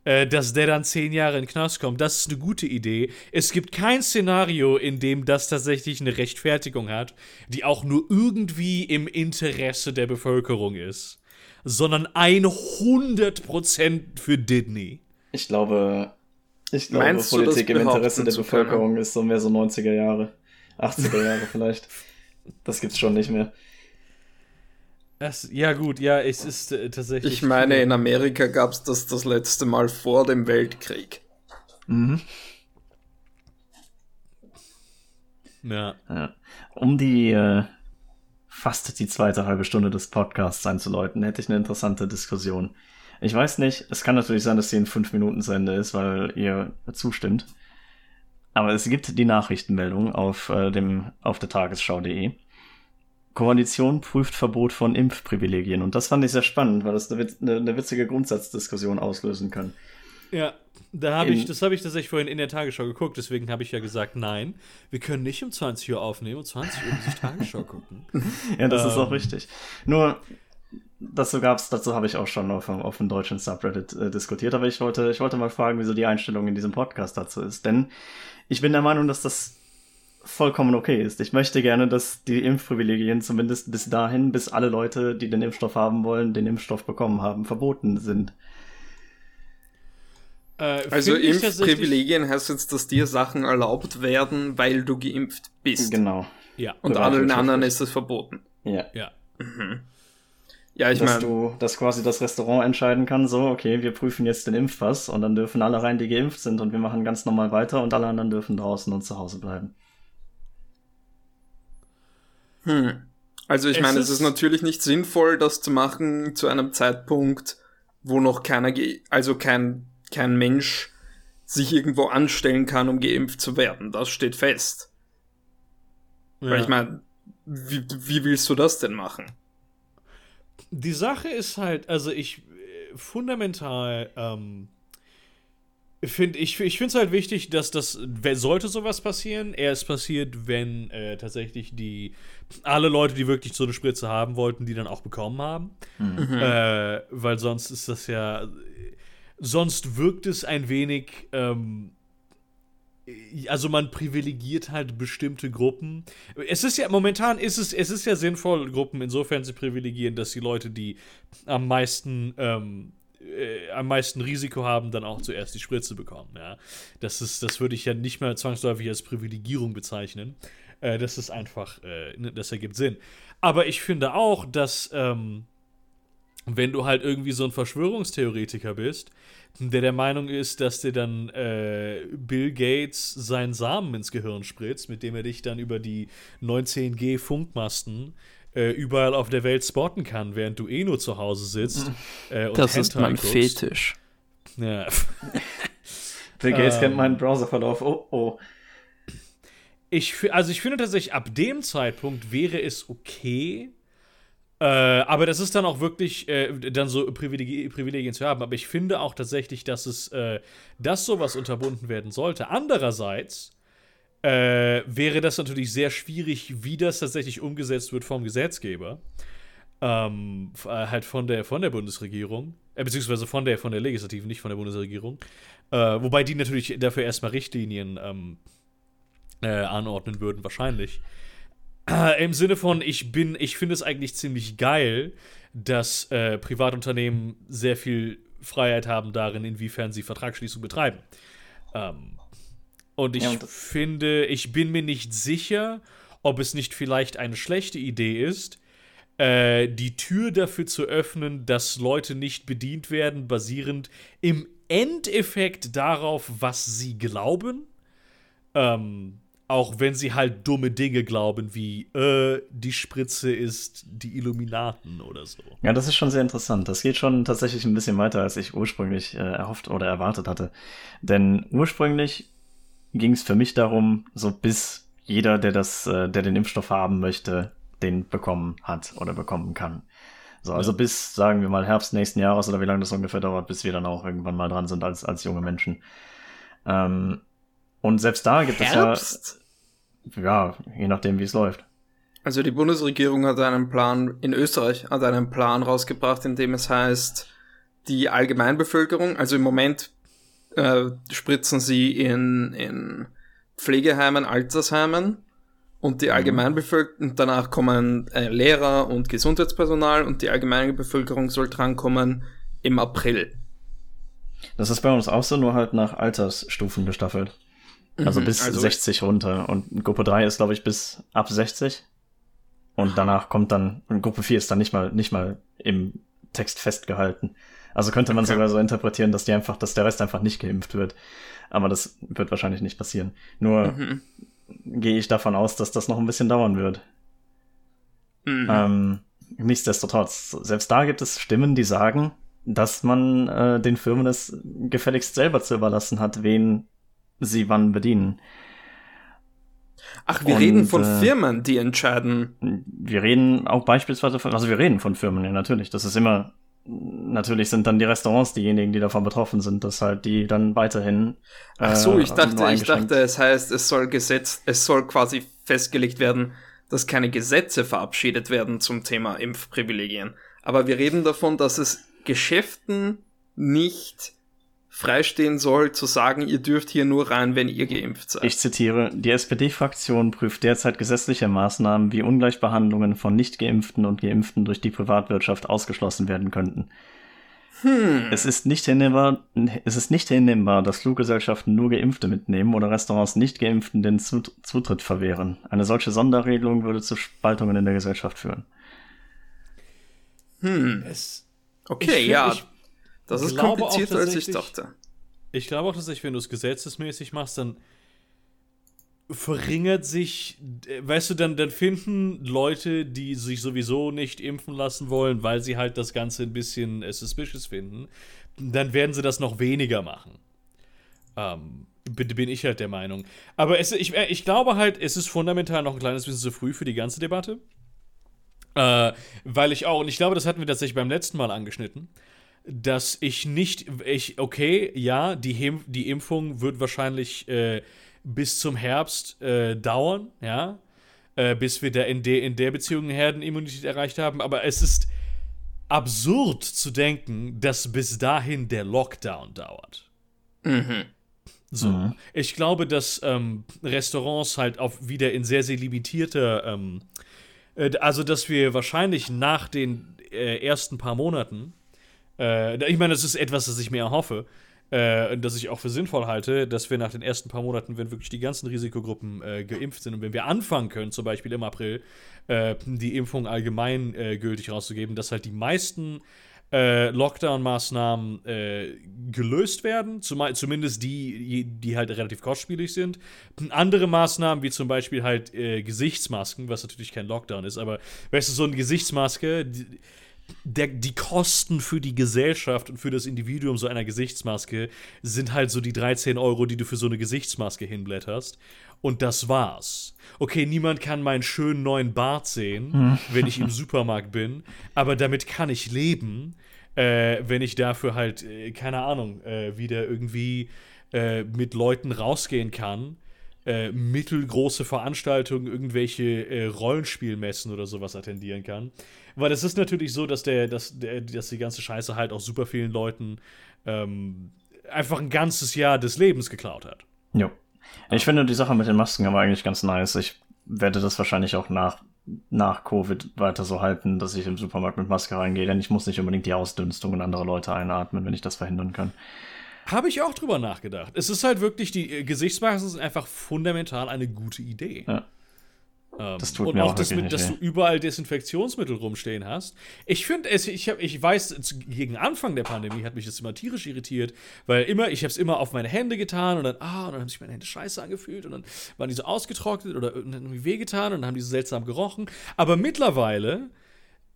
äh, dass der dann zehn Jahre in den Knast kommt. Das ist eine gute Idee. Es gibt kein Szenario, in dem das tatsächlich eine Rechtfertigung hat, die auch nur irgendwie im Interesse der Bevölkerung ist, sondern 100% für Disney. Ich glaube, ich glaube, Meinst Politik im Interesse der Bevölkerung ist so mehr so 90er Jahre, 80er Jahre vielleicht. Das gibt's schon nicht mehr. Es, ja, gut, ja, es ist äh, tatsächlich. Ich meine, in Amerika gab es das das letzte Mal vor dem Weltkrieg. Mhm. Ja. ja. Um die äh, fast die zweite halbe Stunde des Podcasts einzuläuten, hätte ich eine interessante Diskussion. Ich weiß nicht, es kann natürlich sein, dass sie in fünf Minuten zu Ende ist, weil ihr zustimmt. Aber es gibt die Nachrichtenmeldung auf, äh, dem, auf der Tagesschau.de Koalition prüft Verbot von Impfprivilegien. Und das fand ich sehr spannend, weil das eine, eine, witzige Grundsatzdiskussion auslösen kann. Ja, da habe ich, das habe ich tatsächlich vorhin in der Tagesschau geguckt, deswegen habe ich ja gesagt, nein, wir können nicht um 20 Uhr aufnehmen, um 20 Uhr ich Tagesschau gucken. ja, das ähm. ist auch ähm. richtig. Nur, dazu gab's, dazu habe ich auch schon auf, auf dem deutschen Subreddit äh, diskutiert, aber ich wollte, ich wollte mal fragen, wieso die Einstellung in diesem Podcast dazu ist. Denn ich bin der Meinung, dass das vollkommen okay ist. Ich möchte gerne, dass die Impfprivilegien zumindest bis dahin, bis alle Leute, die den Impfstoff haben wollen, den Impfstoff bekommen haben, verboten sind. Äh, also Impfprivilegien heißt jetzt, dass dir Sachen erlaubt werden, weil du geimpft bist. Genau. Ja. Und allen anderen ist es verboten. Ja. Ja. Mhm. Ja, ich meine. Dass du, dass quasi das Restaurant entscheiden kann, so, okay, wir prüfen jetzt den Impfpass und dann dürfen alle rein, die geimpft sind und wir machen ganz normal weiter und alle anderen dürfen draußen und zu Hause bleiben. Hm. Also ich es meine, es ist natürlich nicht sinnvoll, das zu machen zu einem Zeitpunkt, wo noch keiner, also kein, kein Mensch sich irgendwo anstellen kann, um geimpft zu werden. Das steht fest. Ja. Weil ich meine, wie, wie willst du das denn machen? Die Sache ist halt, also ich äh, fundamental ähm, Find, ich ich finde es halt wichtig, dass das, sollte sowas passieren, erst passiert, wenn äh, tatsächlich die, alle Leute, die wirklich so eine Spritze haben wollten, die dann auch bekommen haben. Mhm. Äh, weil sonst ist das ja, sonst wirkt es ein wenig, ähm, also man privilegiert halt bestimmte Gruppen. Es ist ja, momentan ist es, es ist ja sinnvoll, Gruppen insofern zu privilegieren, dass die Leute, die am meisten, ähm, äh, am meisten Risiko haben, dann auch zuerst die Spritze bekommen. Ja? Das, ist, das würde ich ja nicht mehr zwangsläufig als Privilegierung bezeichnen. Äh, das ist einfach, äh, ne, das ergibt Sinn. Aber ich finde auch, dass ähm, wenn du halt irgendwie so ein Verschwörungstheoretiker bist, der der Meinung ist, dass dir dann äh, Bill Gates seinen Samen ins Gehirn spritzt, mit dem er dich dann über die 19G Funkmasten äh, überall auf der Welt spotten kann, während du eh nur zu Hause sitzt. Äh, und das Hentai ist mein guckst. Fetisch. Ja. Bill Gates ähm, kennt meinen Browserverlauf. Oh, oh. Ich, also ich finde tatsächlich, ab dem Zeitpunkt wäre es okay, äh, aber das ist dann auch wirklich äh, dann so Privilegi Privilegien zu haben. Aber ich finde auch tatsächlich, dass es, äh, dass sowas unterbunden werden sollte. Andererseits äh, wäre das natürlich sehr schwierig, wie das tatsächlich umgesetzt wird vom Gesetzgeber. Ähm, äh, halt von der, von der Bundesregierung, äh, beziehungsweise von der, von der Legislativen, nicht von der Bundesregierung. wobei die natürlich dafür erstmal Richtlinien ähm, anordnen würden, wahrscheinlich. Äh, Im Sinne von, ich bin, ich finde es eigentlich ziemlich geil, dass äh, Privatunternehmen sehr viel Freiheit haben darin, inwiefern sie Vertragsschließung betreiben. Ähm, und ich ja, und finde, ich bin mir nicht sicher, ob es nicht vielleicht eine schlechte Idee ist, äh, die Tür dafür zu öffnen, dass Leute nicht bedient werden, basierend im Endeffekt darauf, was sie glauben. Ähm, auch wenn sie halt dumme Dinge glauben, wie äh, die Spritze ist die Illuminaten oder so. Ja, das ist schon sehr interessant. Das geht schon tatsächlich ein bisschen weiter, als ich ursprünglich äh, erhofft oder erwartet hatte. Denn ursprünglich ging es für mich darum, so bis jeder, der das, äh, der den Impfstoff haben möchte, den bekommen hat oder bekommen kann. So, also ja. bis, sagen wir mal, Herbst nächsten Jahres oder wie lange das ungefähr dauert, bis wir dann auch irgendwann mal dran sind als, als junge Menschen. Ähm, und selbst da gibt Herbst? es ja ja, je nachdem, wie es läuft. Also die Bundesregierung hat einen Plan, in Österreich hat einen Plan rausgebracht, in dem es heißt, die Allgemeinbevölkerung, also im Moment äh, spritzen sie in, in Pflegeheimen, Altersheimen und die mhm. Allgemeinbevölkerung, danach kommen äh, Lehrer und Gesundheitspersonal und die allgemeine Bevölkerung soll drankommen im April. Das ist bei uns auch so, nur halt nach Altersstufen gestaffelt. Also mhm. bis also 60 runter. Und Gruppe 3 ist, glaube ich, bis ab 60. Und danach kommt dann, und Gruppe 4 ist dann nicht mal, nicht mal im Text festgehalten. Also könnte man okay. sogar so interpretieren, dass die einfach, dass der Rest einfach nicht geimpft wird. Aber das wird wahrscheinlich nicht passieren. Nur mhm. gehe ich davon aus, dass das noch ein bisschen dauern wird. Mhm. Ähm, nichtsdestotrotz, selbst da gibt es Stimmen, die sagen, dass man äh, den Firmen es gefälligst selber zu überlassen hat, wen sie wann bedienen. Ach, wir und, reden von äh, Firmen, die entscheiden. Wir reden auch beispielsweise von, also wir reden von Firmen, ja, natürlich. Das ist immer, natürlich sind dann die Restaurants diejenigen, die davon betroffen sind, dass halt die dann weiterhin. Ach so, ich äh, dachte, ich dachte, es heißt, es soll Gesetz, es soll quasi festgelegt werden, dass keine Gesetze verabschiedet werden zum Thema Impfprivilegien. Aber wir reden davon, dass es Geschäften nicht freistehen soll, zu sagen, ihr dürft hier nur rein, wenn ihr geimpft seid. Ich zitiere, die SPD-Fraktion prüft derzeit gesetzliche Maßnahmen, wie Ungleichbehandlungen von Nicht-Geimpften und Geimpften durch die Privatwirtschaft ausgeschlossen werden könnten. Hm. Es ist nicht hinnehmbar, es ist nicht hinnehmbar, dass Fluggesellschaften nur Geimpfte mitnehmen oder Restaurants nicht Geimpften den Zutritt verwehren. Eine solche Sonderregelung würde zu Spaltungen in der Gesellschaft führen. Hm. Es, okay, ja. Ich, das ist komplizierter, als ich dachte. Ich glaube auch, dass ich, wenn du es gesetzesmäßig machst, dann verringert sich, weißt du, dann, dann finden Leute, die sich sowieso nicht impfen lassen wollen, weil sie halt das Ganze ein bisschen äh, suspicious finden, dann werden sie das noch weniger machen. Ähm, bin ich halt der Meinung. Aber es, ich, äh, ich glaube halt, es ist fundamental noch ein kleines bisschen zu früh für die ganze Debatte. Äh, weil ich auch, und ich glaube, das hatten wir tatsächlich beim letzten Mal angeschnitten, dass ich nicht, ich, okay, ja, die, die Impfung wird wahrscheinlich äh, bis zum Herbst äh, dauern, ja, äh, bis wir da in, de, in der Beziehung Herdenimmunität erreicht haben, aber es ist absurd zu denken, dass bis dahin der Lockdown dauert. Mhm. So. Mhm. Ich glaube, dass ähm, Restaurants halt auch wieder in sehr, sehr limitierter, ähm, äh, also dass wir wahrscheinlich nach den äh, ersten paar Monaten äh, ich meine, das ist etwas, das ich mir erhoffe, äh, das ich auch für sinnvoll halte, dass wir nach den ersten paar Monaten, wenn wirklich die ganzen Risikogruppen äh, geimpft sind und wenn wir anfangen können, zum Beispiel im April, äh, die Impfung allgemein äh, gültig rauszugeben, dass halt die meisten äh, Lockdown-Maßnahmen äh, gelöst werden, zum, zumindest die, die halt relativ kostspielig sind. Andere Maßnahmen, wie zum Beispiel halt Gesichtsmasken, was natürlich kein Lockdown ist, aber weißt du, so eine Gesichtsmaske, die, der, die Kosten für die Gesellschaft und für das Individuum so einer Gesichtsmaske sind halt so die 13 Euro, die du für so eine Gesichtsmaske hinblätterst. Und das war's. Okay, niemand kann meinen schönen neuen Bart sehen, hm. wenn ich im Supermarkt bin, aber damit kann ich leben, äh, wenn ich dafür halt, äh, keine Ahnung, äh, wieder irgendwie äh, mit Leuten rausgehen kann. Äh, mittelgroße Veranstaltungen, irgendwelche äh, Rollenspielmessen oder sowas attendieren kann. Weil es ist natürlich so, dass der, dass, der, dass die ganze Scheiße halt auch super vielen Leuten ähm, einfach ein ganzes Jahr des Lebens geklaut hat. Ja. Ich finde die Sache mit den Masken aber eigentlich ganz nice. Ich werde das wahrscheinlich auch nach, nach Covid weiter so halten, dass ich im Supermarkt mit Maske reingehe, denn ich muss nicht unbedingt die Ausdünstungen anderer Leute einatmen, wenn ich das verhindern kann. Habe ich auch drüber nachgedacht. Es ist halt wirklich, die äh, Gesichtsmasken sind einfach fundamental eine gute Idee. Ja. Ähm, das tut und mir auch, auch das mit, dass du überall Desinfektionsmittel rumstehen hast. Ich finde es, ich, hab, ich weiß, gegen Anfang der Pandemie hat mich das immer tierisch irritiert, weil immer, ich habe es immer auf meine Hände getan und dann, ah, und dann haben sich meine Hände scheiße angefühlt und dann waren die so ausgetrocknet oder irgendwie wehgetan und dann haben die so seltsam gerochen. Aber mittlerweile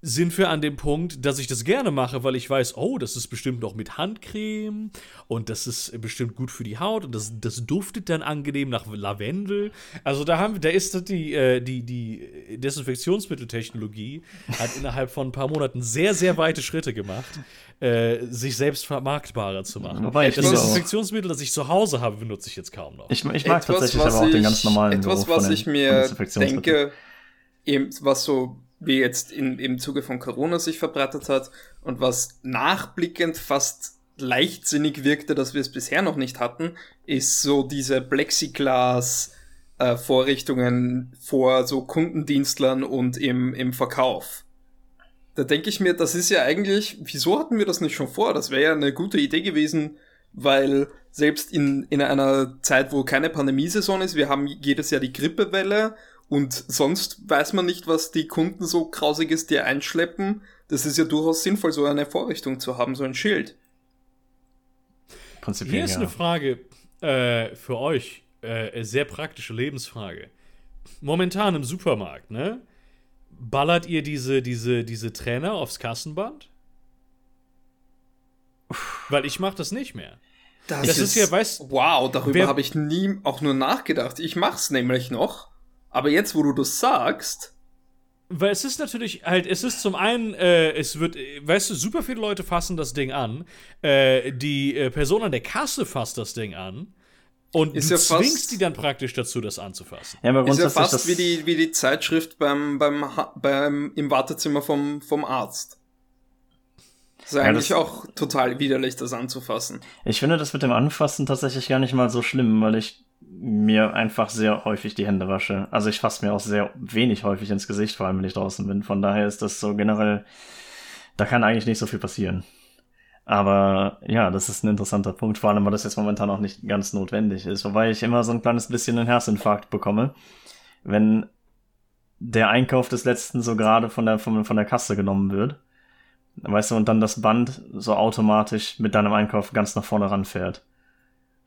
sind wir an dem Punkt, dass ich das gerne mache, weil ich weiß, oh, das ist bestimmt noch mit Handcreme und das ist bestimmt gut für die Haut und das, das duftet dann angenehm nach Lavendel. Also da haben da ist die, äh, die, die Desinfektionsmitteltechnologie hat innerhalb von ein paar Monaten sehr, sehr weite Schritte gemacht, äh, sich selbst vermarktbarer zu machen. Wobei das Desinfektionsmittel, das ich zu Hause habe, benutze ich jetzt kaum noch. Ich, ich mag etwas, tatsächlich aber auch den ganz normalen Etwas, was ich mir denke, eben, was so wie jetzt in, im Zuge von Corona sich verbreitet hat und was nachblickend fast leichtsinnig wirkte, dass wir es bisher noch nicht hatten, ist so diese Plexiglas äh, Vorrichtungen vor so Kundendienstlern und im, im Verkauf. Da denke ich mir, das ist ja eigentlich, wieso hatten wir das nicht schon vor? Das wäre ja eine gute Idee gewesen, weil selbst in, in einer Zeit, wo keine Pandemiesaison ist, wir haben jedes Jahr die Grippewelle und sonst weiß man nicht, was die Kunden so grausiges dir einschleppen. Das ist ja durchaus sinnvoll, so eine Vorrichtung zu haben, so ein Schild. Prinzipiell, Hier ist ja. eine Frage äh, für euch. Äh, sehr praktische Lebensfrage. Momentan im Supermarkt, ne? Ballert ihr diese, diese, diese Trainer aufs Kassenband? Weil ich mach das nicht mehr. Das, das ist, ist, ja, weißt Wow, darüber habe ich nie auch nur nachgedacht. Ich mach's nämlich noch. Aber jetzt, wo du das sagst. Weil es ist natürlich halt, es ist zum einen, äh, es wird, weißt du, super viele Leute fassen das Ding an. Äh, die äh, Person an der Kasse fasst das Ding an. Und ist du ja zwingst die dann praktisch dazu, das anzufassen. Ja, aber ist ja fast wie die, wie die Zeitschrift beim, beim, beim, im Wartezimmer vom, vom Arzt. Das ist ja, eigentlich das, auch total widerlich, das anzufassen. Ich finde das mit dem Anfassen tatsächlich gar nicht mal so schlimm, weil ich mir einfach sehr häufig die Hände wasche. Also ich fasse mir auch sehr wenig häufig ins Gesicht, vor allem wenn ich draußen bin. Von daher ist das so generell, da kann eigentlich nicht so viel passieren. Aber ja, das ist ein interessanter Punkt, vor allem, weil das jetzt momentan auch nicht ganz notwendig ist. Wobei ich immer so ein kleines bisschen einen Herzinfarkt bekomme, wenn der Einkauf des letzten so gerade von der, von, von der Kasse genommen wird. Weißt du, und dann das Band so automatisch mit deinem Einkauf ganz nach vorne ranfährt.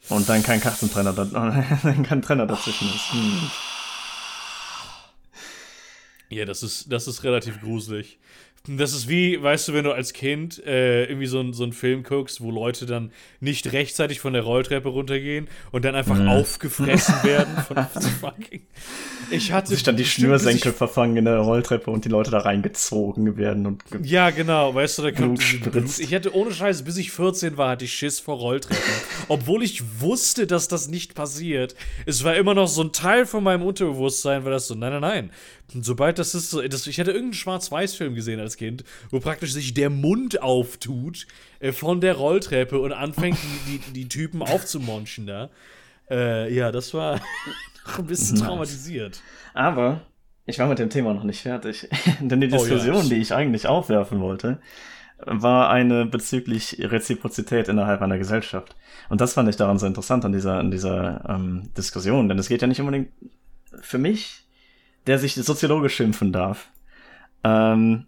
Und dann kein Kassentrenner, dann kein Trenner dazwischen ist. Hm. Ja, das ist, das ist relativ gruselig. Das ist wie, weißt du, wenn du als Kind äh, irgendwie so, so einen Film guckst, wo Leute dann nicht rechtzeitig von der Rolltreppe runtergehen und dann einfach mhm. aufgefressen werden von fucking. Ich hatte. Sich dann die Schnürsenkel verfangen in der Rolltreppe und die Leute da reingezogen werden und. Ja, genau, weißt du, da kommt. Blut ich hatte ohne Scheiß, bis ich 14 war, hatte ich Schiss vor Rolltreppen. Obwohl ich wusste, dass das nicht passiert. Es war immer noch so ein Teil von meinem Unterbewusstsein, weil das so, nein, nein, nein. Und sobald das ist so, das, ich hatte irgendeinen Schwarz-Weiß-Film gesehen als Kind, wo praktisch sich der Mund auftut äh, von der Rolltreppe und anfängt, die, die, die Typen aufzumonschen da. Äh, ja, das war ein bisschen traumatisiert. Aber ich war mit dem Thema noch nicht fertig. Denn die Diskussion, oh, ja. die ich eigentlich aufwerfen wollte, war eine bezüglich Reziprozität innerhalb einer Gesellschaft. Und das fand ich daran so interessant an dieser, an dieser ähm, Diskussion, denn es geht ja nicht unbedingt für mich der sich soziologisch schimpfen darf, ähm,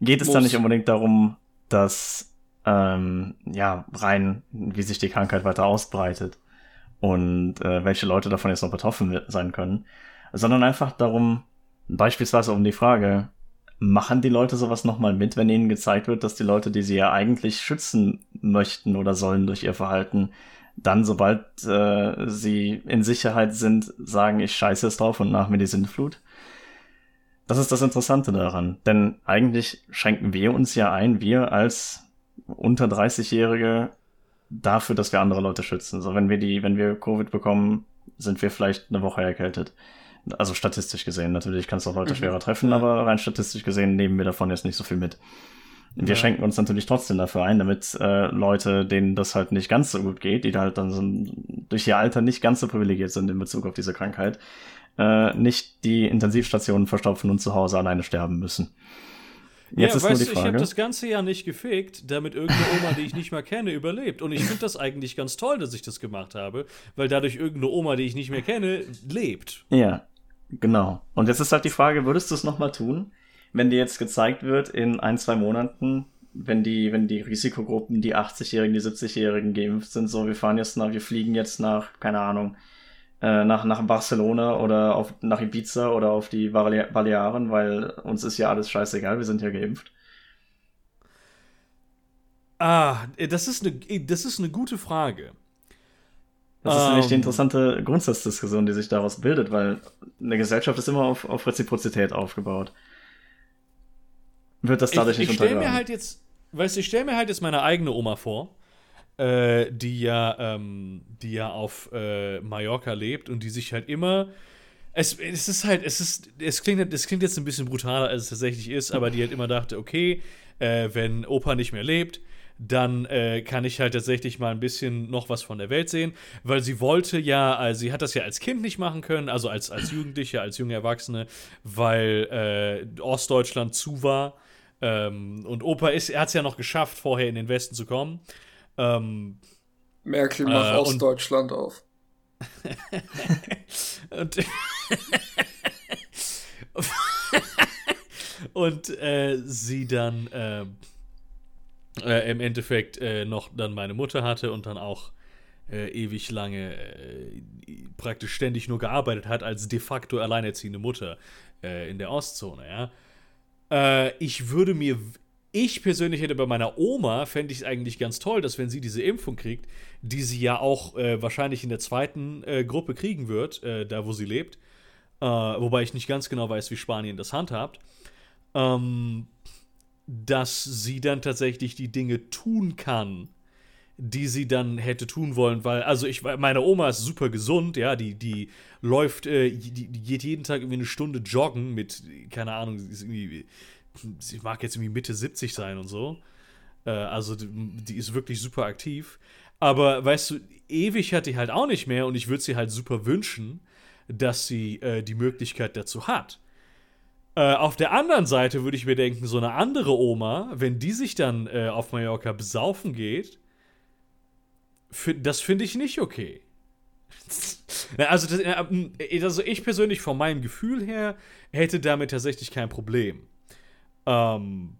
geht es Muss. dann nicht unbedingt darum, dass ähm, ja rein, wie sich die Krankheit weiter ausbreitet und äh, welche Leute davon jetzt noch betroffen sein können, sondern einfach darum, beispielsweise um die Frage, machen die Leute sowas nochmal mit, wenn ihnen gezeigt wird, dass die Leute, die sie ja eigentlich schützen möchten oder sollen durch ihr Verhalten, dann, sobald äh, sie in Sicherheit sind, sagen, ich scheiße es drauf und nach mir die Sintflut? Das ist das Interessante daran. Denn eigentlich schränken wir uns ja ein, wir als unter 30-Jährige, dafür, dass wir andere Leute schützen. So, wenn wir die, wenn wir Covid bekommen, sind wir vielleicht eine Woche erkältet. Also statistisch gesehen. Natürlich kann es auch Leute mhm. schwerer treffen, aber rein statistisch gesehen nehmen wir davon jetzt nicht so viel mit. Wir ja. schränken uns natürlich trotzdem dafür ein, damit äh, Leute, denen das halt nicht ganz so gut geht, die da halt dann so durch ihr Alter nicht ganz so privilegiert sind in Bezug auf diese Krankheit, äh, nicht die Intensivstationen verstopfen und zu Hause alleine sterben müssen. Jetzt ja, ist weißt nur die Frage. ich habe das ganze Jahr nicht gefickt, damit irgendeine Oma, die ich nicht mehr kenne, überlebt. Und ich finde das eigentlich ganz toll, dass ich das gemacht habe, weil dadurch irgendeine Oma, die ich nicht mehr kenne, lebt. Ja, genau. Und jetzt ist halt die Frage, würdest du es nochmal tun? wenn dir jetzt gezeigt wird in ein, zwei Monaten, wenn die, wenn die Risikogruppen, die 80-Jährigen, die 70-Jährigen geimpft sind, so, wir fahren jetzt nach, wir fliegen jetzt nach, keine Ahnung, äh, nach, nach Barcelona oder auf, nach Ibiza oder auf die Balearen, weil uns ist ja alles scheißegal, wir sind ja geimpft. Ah, das ist eine, das ist eine gute Frage. Das ist um, nämlich die ähm. interessante Grundsatzdiskussion, die sich daraus bildet, weil eine Gesellschaft ist immer auf, auf Reziprozität aufgebaut wird das dadurch ich, nicht ich stell mir halt jetzt, weißt du, ich stelle mir halt jetzt meine eigene Oma vor, äh, die ja, ähm, die ja auf äh, Mallorca lebt und die sich halt immer es, es ist halt, es ist, es klingt, es klingt jetzt ein bisschen brutaler, als es tatsächlich ist, aber die halt immer dachte, okay, äh, wenn Opa nicht mehr lebt, dann äh, kann ich halt tatsächlich mal ein bisschen noch was von der Welt sehen, weil sie wollte ja, also sie hat das ja als Kind nicht machen können, also als, als Jugendliche, als junge Erwachsene, weil äh, Ostdeutschland zu war ähm, und Opa ist, er hat es ja noch geschafft, vorher in den Westen zu kommen. Ähm, Merkel macht äh, Ostdeutschland auf. und und äh, sie dann äh, äh, im Endeffekt äh, noch dann meine Mutter hatte und dann auch äh, ewig lange äh, praktisch ständig nur gearbeitet hat als de facto alleinerziehende Mutter in der Ostzone, ja. Äh, ich würde mir, ich persönlich hätte bei meiner Oma, fände ich es eigentlich ganz toll, dass wenn sie diese Impfung kriegt, die sie ja auch äh, wahrscheinlich in der zweiten äh, Gruppe kriegen wird, äh, da wo sie lebt, äh, wobei ich nicht ganz genau weiß, wie Spanien das handhabt, ähm, dass sie dann tatsächlich die Dinge tun kann, die sie dann hätte tun wollen, weil, also ich, meine Oma ist super gesund, ja, die, die läuft, äh, die, die, geht jeden Tag irgendwie eine Stunde joggen mit, keine Ahnung, ist irgendwie, sie mag jetzt irgendwie Mitte 70 sein und so. Äh, also die, ist wirklich super aktiv. Aber weißt du, ewig hat die halt auch nicht mehr und ich würde sie halt super wünschen, dass sie äh, die Möglichkeit dazu hat. Äh, auf der anderen Seite würde ich mir denken, so eine andere Oma, wenn die sich dann äh, auf Mallorca besaufen geht, das finde ich nicht okay. also, das, äh, also, ich persönlich von meinem Gefühl her hätte damit tatsächlich kein Problem. Ähm,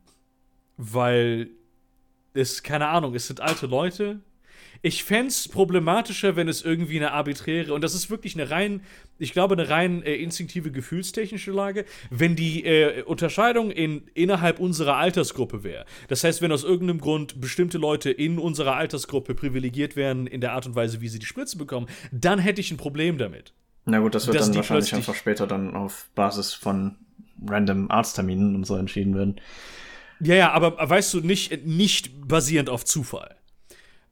weil es, keine Ahnung, es sind alte Leute, ich fände es problematischer, wenn es irgendwie eine arbiträre, und das ist wirklich eine rein, ich glaube, eine rein äh, instinktive gefühlstechnische Lage, wenn die äh, Unterscheidung in, innerhalb unserer Altersgruppe wäre. Das heißt, wenn aus irgendeinem Grund bestimmte Leute in unserer Altersgruppe privilegiert werden in der Art und Weise, wie sie die Spritze bekommen, dann hätte ich ein Problem damit. Na gut, das wird dann wahrscheinlich einfach später dann auf Basis von random Arztterminen und so entschieden werden. Ja, ja, aber weißt du, nicht, nicht basierend auf Zufall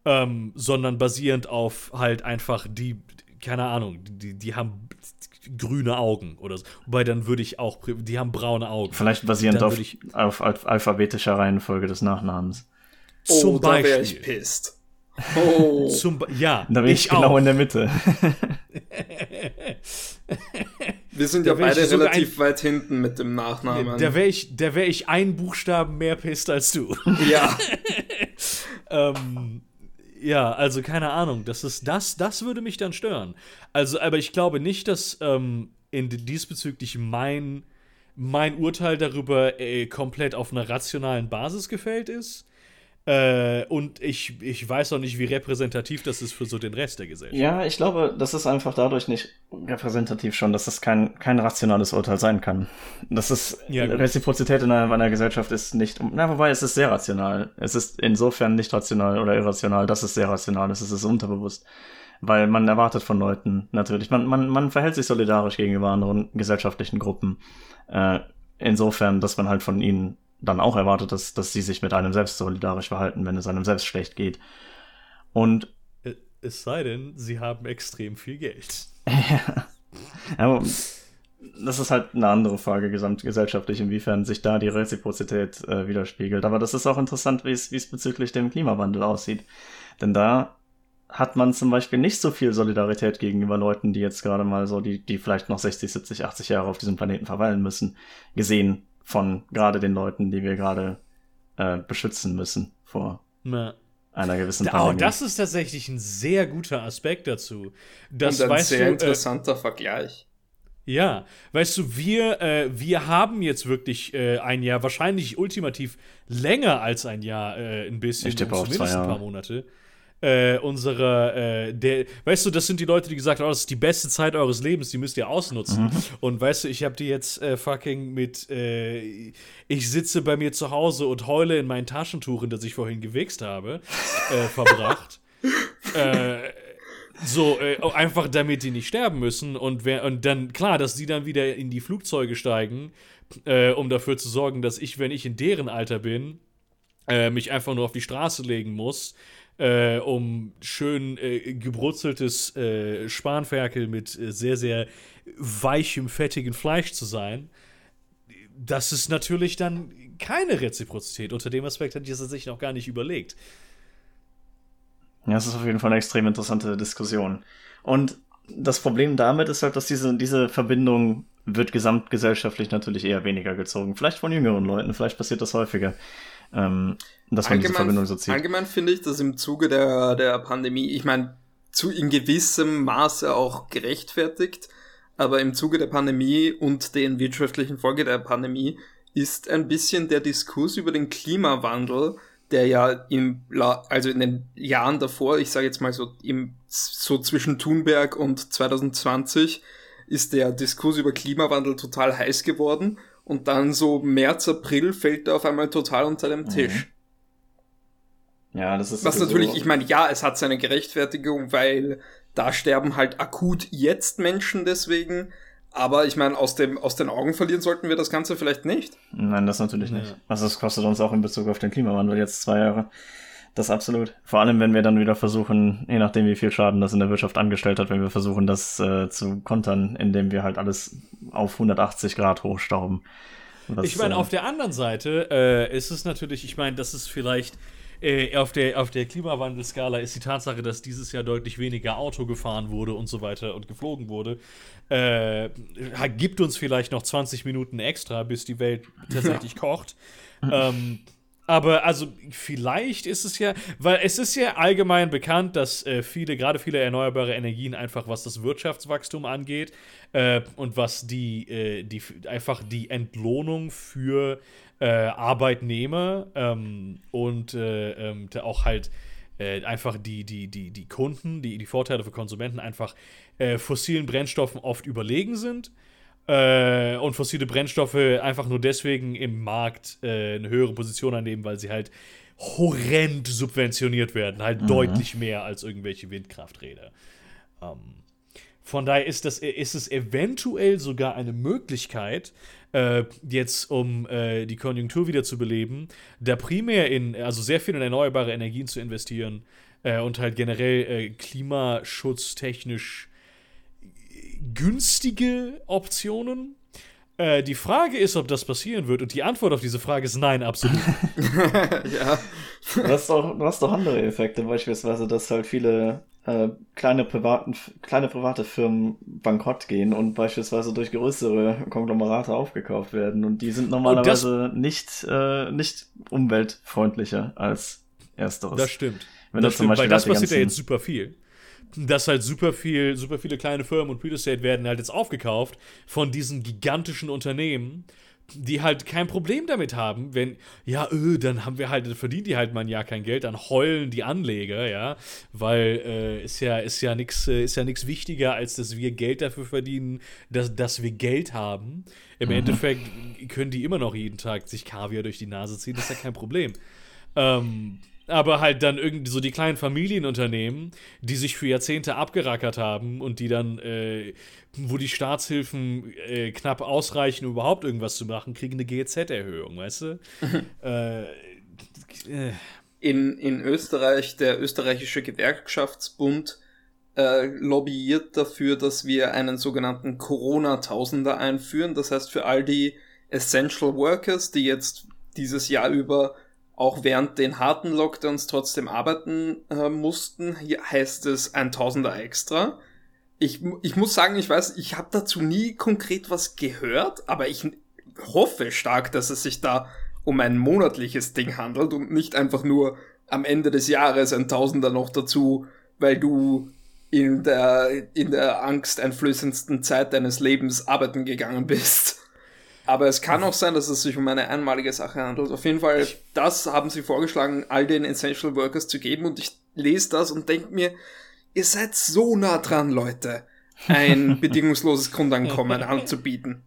ähm, sondern basierend auf halt einfach die, keine Ahnung, die, die haben grüne Augen oder so. Wobei dann würde ich auch, die haben braune Augen. Vielleicht basierend auf, ich, auf, auf, alphabetischer Reihenfolge des Nachnamens. Oh, Zum Beispiel. da wäre ich pisst. Oh. Zum, ja, da bin ich, ich genau auch. in der Mitte. Wir sind da ja beide relativ ein, weit hinten mit dem Nachnamen. Da wäre ich, wär ich ein Buchstaben mehr pisst als du. Ja. ähm, ja, also keine Ahnung. Das ist das, das würde mich dann stören. Also, aber ich glaube nicht, dass ähm, in diesbezüglich mein mein Urteil darüber äh, komplett auf einer rationalen Basis gefällt ist. Äh, und ich, ich weiß auch nicht, wie repräsentativ das ist für so den Rest der Gesellschaft. Ja, ich glaube, das ist einfach dadurch nicht repräsentativ schon, dass das kein, kein rationales Urteil sein kann. Das ist, ja, Reziprozität in einer, einer Gesellschaft ist nicht, na, wobei es ist sehr rational. Es ist insofern nicht rational oder irrational, dass es sehr rational ist, es ist unterbewusst. Weil man erwartet von Leuten natürlich, man, man, man verhält sich solidarisch gegenüber anderen gesellschaftlichen Gruppen. Äh, insofern, dass man halt von ihnen dann auch erwartet, dass, dass sie sich mit einem selbst solidarisch verhalten, wenn es einem selbst schlecht geht. Und es sei denn, sie haben extrem viel Geld. ja. Aber das ist halt eine andere Frage gesamtgesellschaftlich, inwiefern sich da die Reziprozität äh, widerspiegelt. Aber das ist auch interessant, wie es bezüglich dem Klimawandel aussieht. Denn da hat man zum Beispiel nicht so viel Solidarität gegenüber Leuten, die jetzt gerade mal so, die, die vielleicht noch 60, 70, 80 Jahre auf diesem Planeten verweilen müssen, gesehen von gerade den Leuten, die wir gerade äh, beschützen müssen vor Na. einer gewissen Pandemie. Oh, das ist tatsächlich ein sehr guter Aspekt dazu. Das Und ein sehr du, äh, interessanter äh, Vergleich. Ja, weißt du, wir, äh, wir haben jetzt wirklich äh, ein Jahr, wahrscheinlich ultimativ länger als ein Jahr, äh, ein bisschen, ich tippe auf zumindest zwei ein paar Monate äh, unsere, äh, der, weißt du, das sind die Leute, die gesagt haben, oh, das ist die beste Zeit eures Lebens, die müsst ihr ausnutzen. Mhm. Und weißt du, ich habe die jetzt äh, fucking mit, äh, ich sitze bei mir zu Hause und heule in mein Taschentuch, in das ich vorhin gewichst habe, äh, verbracht. äh, so, äh, einfach damit die nicht sterben müssen und, wer, und dann, klar, dass die dann wieder in die Flugzeuge steigen, äh, um dafür zu sorgen, dass ich, wenn ich in deren Alter bin, äh, mich einfach nur auf die Straße legen muss äh, um schön äh, gebrutzeltes äh, Spanferkel mit äh, sehr, sehr weichem, fettigem Fleisch zu sein. Das ist natürlich dann keine Reziprozität. Unter dem Aspekt hat dieser sich noch gar nicht überlegt. Ja, das ist auf jeden Fall eine extrem interessante Diskussion. Und das Problem damit ist halt, dass diese, diese Verbindung wird gesamtgesellschaftlich natürlich eher weniger gezogen. Vielleicht von jüngeren Leuten, vielleicht passiert das häufiger. Ähm, dass man allgemein, diese Verbindung so zieht. Allgemein finde ich dass im Zuge der, der Pandemie, ich meine, zu in gewissem Maße auch gerechtfertigt, aber im Zuge der Pandemie und den wirtschaftlichen Folge der Pandemie ist ein bisschen der Diskurs über den Klimawandel, der ja im, also in den Jahren davor, ich sage jetzt mal so im, so zwischen Thunberg und 2020, ist der Diskurs über Klimawandel total heiß geworden und dann so März, April fällt er auf einmal total unter dem Tisch. Mhm. Ja, das ist. Was natürlich, ich meine, ja, es hat seine Gerechtfertigung, weil da sterben halt akut jetzt Menschen deswegen. Aber ich meine, aus, dem, aus den Augen verlieren sollten wir das Ganze vielleicht nicht. Nein, das natürlich nicht. Ja. Also das kostet uns auch in Bezug auf den Klimawandel jetzt zwei Jahre. Das absolut. Vor allem, wenn wir dann wieder versuchen, je nachdem, wie viel Schaden das in der Wirtschaft angestellt hat, wenn wir versuchen, das äh, zu kontern, indem wir halt alles auf 180 Grad hochstauben. Das, ich meine, äh, auf der anderen Seite äh, ist es natürlich, ich meine, das ist vielleicht äh, auf der, auf der Klimawandelskala ist die Tatsache, dass dieses Jahr deutlich weniger Auto gefahren wurde und so weiter und geflogen wurde, äh, gibt uns vielleicht noch 20 Minuten extra, bis die Welt tatsächlich ja. kocht. ähm, aber also vielleicht ist es ja, weil es ist ja allgemein bekannt, dass äh, viele, gerade viele erneuerbare Energien einfach, was das Wirtschaftswachstum angeht äh, und was die, äh, die einfach die Entlohnung für äh, Arbeitnehmer ähm, und äh, ähm, auch halt äh, einfach die, die, die, die Kunden, die, die Vorteile für Konsumenten einfach fossilen Brennstoffen oft überlegen sind äh, und fossile Brennstoffe einfach nur deswegen im Markt äh, eine höhere Position annehmen, weil sie halt horrend subventioniert werden. Halt mhm. deutlich mehr als irgendwelche Windkrafträder. Ähm, von daher ist, das, ist es eventuell sogar eine Möglichkeit, äh, jetzt um äh, die Konjunktur wieder zu beleben, da primär in, also sehr viel in erneuerbare Energien zu investieren äh, und halt generell äh, klimaschutztechnisch günstige Optionen. Äh, die Frage ist, ob das passieren wird. Und die Antwort auf diese Frage ist nein, absolut. ja. Du hast, doch, du hast doch andere Effekte, beispielsweise, dass halt viele äh, kleine, privaten, kleine private Firmen bankrott gehen und beispielsweise durch größere Konglomerate aufgekauft werden. Und die sind normalerweise nicht, äh, nicht umweltfreundlicher als ersteres. Das stimmt. Wenn das, stimmt, weil das passiert ja jetzt super viel dass halt super viel, super viele kleine Firmen und Real Estate werden halt jetzt aufgekauft von diesen gigantischen Unternehmen, die halt kein Problem damit haben, wenn, ja, öh, dann haben wir halt, dann verdienen die halt mal ein Jahr kein Geld, dann heulen die Anleger, ja, weil äh, ist ja, ist ja nichts, äh, ist ja nichts wichtiger, als dass wir Geld dafür verdienen, dass, dass wir Geld haben. Im mhm. Endeffekt können die immer noch jeden Tag sich Kaviar durch die Nase ziehen, das ist ja kein Problem. Ähm, aber halt dann irgendwie so die kleinen Familienunternehmen, die sich für Jahrzehnte abgerackert haben und die dann, äh, wo die Staatshilfen äh, knapp ausreichen, um überhaupt irgendwas zu machen, kriegen eine GEZ-Erhöhung, weißt du? äh, äh, in, in Österreich, der österreichische Gewerkschaftsbund äh, lobbyiert dafür, dass wir einen sogenannten Corona-Tausender einführen. Das heißt, für all die Essential Workers, die jetzt dieses Jahr über auch während den harten Lockdowns trotzdem arbeiten äh, mussten. Hier heißt es ein Tausender extra. Ich, ich muss sagen, ich weiß, ich habe dazu nie konkret was gehört, aber ich hoffe stark, dass es sich da um ein monatliches Ding handelt und nicht einfach nur am Ende des Jahres ein Tausender noch dazu, weil du in der, in der angsteinflößendsten Zeit deines Lebens arbeiten gegangen bist. Aber es kann auch sein, dass es sich um eine einmalige Sache handelt. Auf jeden Fall, das haben sie vorgeschlagen, all den Essential Workers zu geben. Und ich lese das und denke mir, ihr seid so nah dran, Leute, ein bedingungsloses Grundeinkommen anzubieten.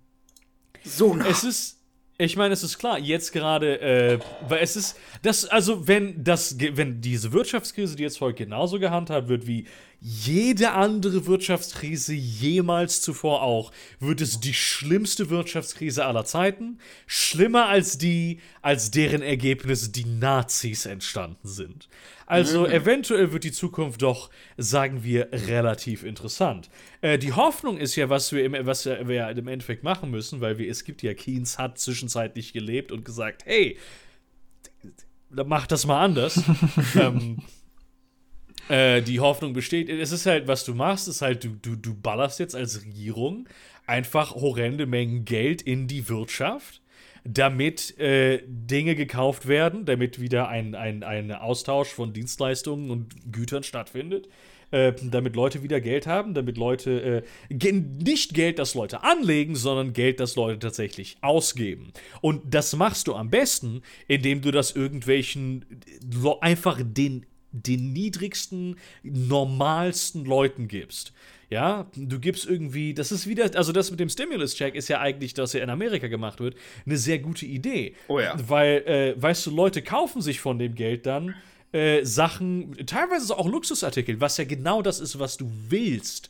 So nah. Es ist, ich meine, es ist klar, jetzt gerade, äh, weil es ist, das, also wenn das, wenn diese Wirtschaftskrise, die jetzt heute genauso gehandhabt wird wie jede andere Wirtschaftskrise jemals zuvor auch, wird es die schlimmste Wirtschaftskrise aller Zeiten, schlimmer als die, als deren Ergebnis die Nazis entstanden sind. Also mhm. eventuell wird die Zukunft doch, sagen wir, relativ interessant. Äh, die Hoffnung ist ja, was wir, im, was wir im Endeffekt machen müssen, weil wir, es gibt ja, Keynes hat zwischenzeitlich gelebt und gesagt, hey, mach das mal anders. ähm, äh, die Hoffnung besteht, es ist halt, was du machst, ist halt, du, du, du ballerst jetzt als Regierung einfach horrende Mengen Geld in die Wirtschaft damit äh, Dinge gekauft werden, damit wieder ein, ein, ein Austausch von Dienstleistungen und Gütern stattfindet. Äh, damit Leute wieder Geld haben, damit Leute äh, nicht Geld, das Leute anlegen, sondern Geld, das Leute tatsächlich ausgeben. Und das machst du am besten, indem du das irgendwelchen einfach den, den niedrigsten, normalsten Leuten gibst. Ja, du gibst irgendwie, das ist wieder, also das mit dem Stimulus-Check ist ja eigentlich, dass er in Amerika gemacht wird, eine sehr gute Idee. Oh ja. Weil, äh, weißt du, Leute kaufen sich von dem Geld dann äh, Sachen, teilweise auch Luxusartikel, was ja genau das ist, was du willst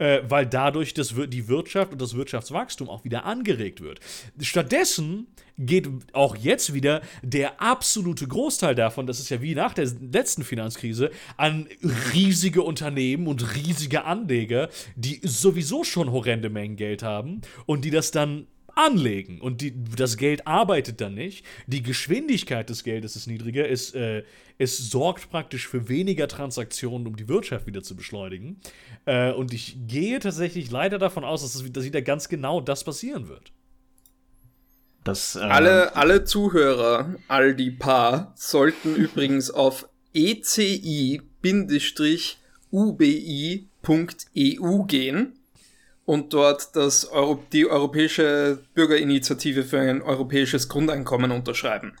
äh, weil dadurch das, die Wirtschaft und das Wirtschaftswachstum auch wieder angeregt wird. Stattdessen geht auch jetzt wieder der absolute Großteil davon, das ist ja wie nach der letzten Finanzkrise, an riesige Unternehmen und riesige Anleger, die sowieso schon horrende Mengen Geld haben und die das dann anlegen und die, das Geld arbeitet dann nicht. Die Geschwindigkeit des Geldes ist niedriger. Es, äh, es sorgt praktisch für weniger Transaktionen, um die Wirtschaft wieder zu beschleunigen. Äh, und ich gehe tatsächlich leider davon aus, dass, es, dass wieder ganz genau das passieren wird. Das, äh alle, alle Zuhörer, all die Paar, sollten übrigens auf eci-ubi.eu gehen und dort das Euro die Europäische Bürgerinitiative für ein europäisches Grundeinkommen unterschreiben.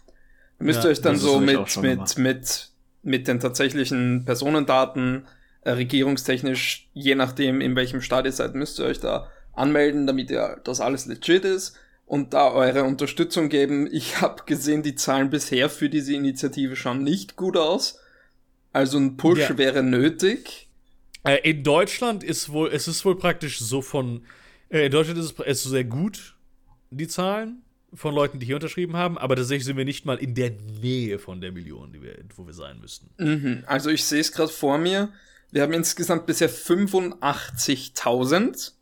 Müsst ihr euch dann so mit, mit, mit, mit den tatsächlichen Personendaten, äh, regierungstechnisch, je nachdem in welchem Staat ihr seid, müsst ihr euch da anmelden, damit ihr das alles legit ist und da eure Unterstützung geben. Ich habe gesehen, die Zahlen bisher für diese Initiative schauen nicht gut aus. Also ein Push ja. wäre nötig. Äh, in Deutschland ist wohl, es ist wohl praktisch so von, äh, in Deutschland ist es, sehr gut, die Zahlen von Leuten, die hier unterschrieben haben, aber tatsächlich sind wir nicht mal in der Nähe von der Million, die wir, wo wir sein müssten. Mhm. Also ich sehe es gerade vor mir. Wir haben insgesamt bisher 85.000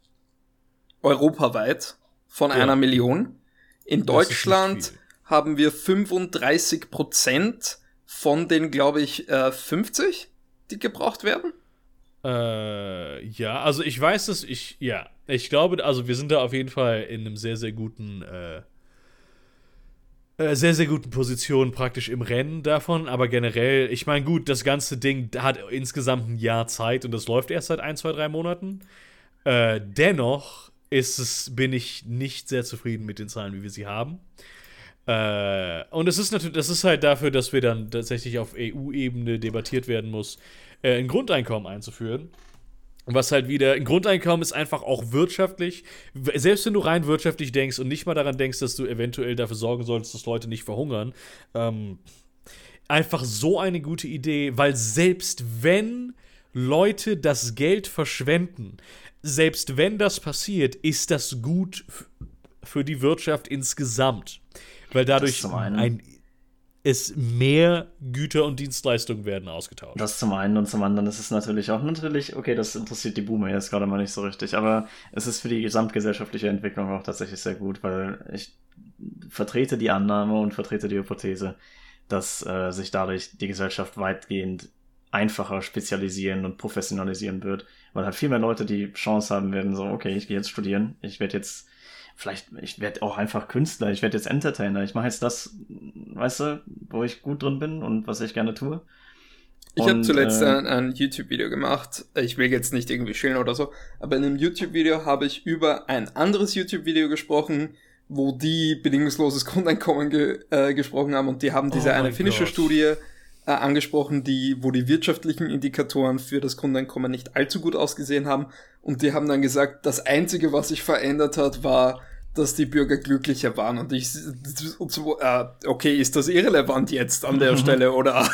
europaweit von ja. einer Million. In Deutschland haben wir 35 Prozent von den, glaube ich, 50, äh, die gebraucht werden. Äh, ja, also ich weiß es, ich, ja, ich glaube, also wir sind da auf jeden Fall in einem sehr, sehr guten, äh, äh, sehr, sehr guten Position praktisch im Rennen davon, aber generell, ich meine, gut, das ganze Ding hat insgesamt ein Jahr Zeit und das läuft erst seit ein, zwei, drei Monaten. Äh, dennoch ist es, bin ich nicht sehr zufrieden mit den Zahlen, wie wir sie haben. Äh, und es ist natürlich, das ist halt dafür, dass wir dann tatsächlich auf EU-Ebene debattiert werden muss, äh, ein Grundeinkommen einzuführen. Was halt wieder, ein Grundeinkommen ist einfach auch wirtschaftlich. Selbst wenn du rein wirtschaftlich denkst und nicht mal daran denkst, dass du eventuell dafür sorgen solltest, dass Leute nicht verhungern, ähm, einfach so eine gute Idee, weil selbst wenn Leute das Geld verschwenden, selbst wenn das passiert, ist das gut für die Wirtschaft insgesamt. Weil dadurch ein, es mehr Güter und Dienstleistungen werden ausgetauscht. Das zum einen und zum anderen ist es natürlich auch natürlich, okay, das interessiert die Boomer jetzt gerade mal nicht so richtig, aber es ist für die gesamtgesellschaftliche Entwicklung auch tatsächlich sehr gut, weil ich vertrete die Annahme und vertrete die Hypothese, dass äh, sich dadurch die Gesellschaft weitgehend einfacher spezialisieren und professionalisieren wird, weil halt viel mehr Leute die Chance haben werden, so, okay, ich gehe jetzt studieren, ich werde jetzt, vielleicht, ich werde auch einfach Künstler, ich werde jetzt Entertainer, ich mache jetzt das, weißt du, wo ich gut drin bin und was ich gerne tue. Ich habe zuletzt äh, ein, ein YouTube-Video gemacht. Ich will jetzt nicht irgendwie schälen oder so, aber in einem YouTube-Video habe ich über ein anderes YouTube-Video gesprochen, wo die bedingungsloses Grundeinkommen ge, äh, gesprochen haben und die haben diese oh eine finnische Gott. Studie äh, angesprochen, die, wo die wirtschaftlichen Indikatoren für das Grundeinkommen nicht allzu gut ausgesehen haben. Und die haben dann gesagt, das Einzige, was sich verändert hat, war, dass die Bürger glücklicher waren. Und ich, und so, äh, okay, ist das irrelevant jetzt an der Stelle, oder?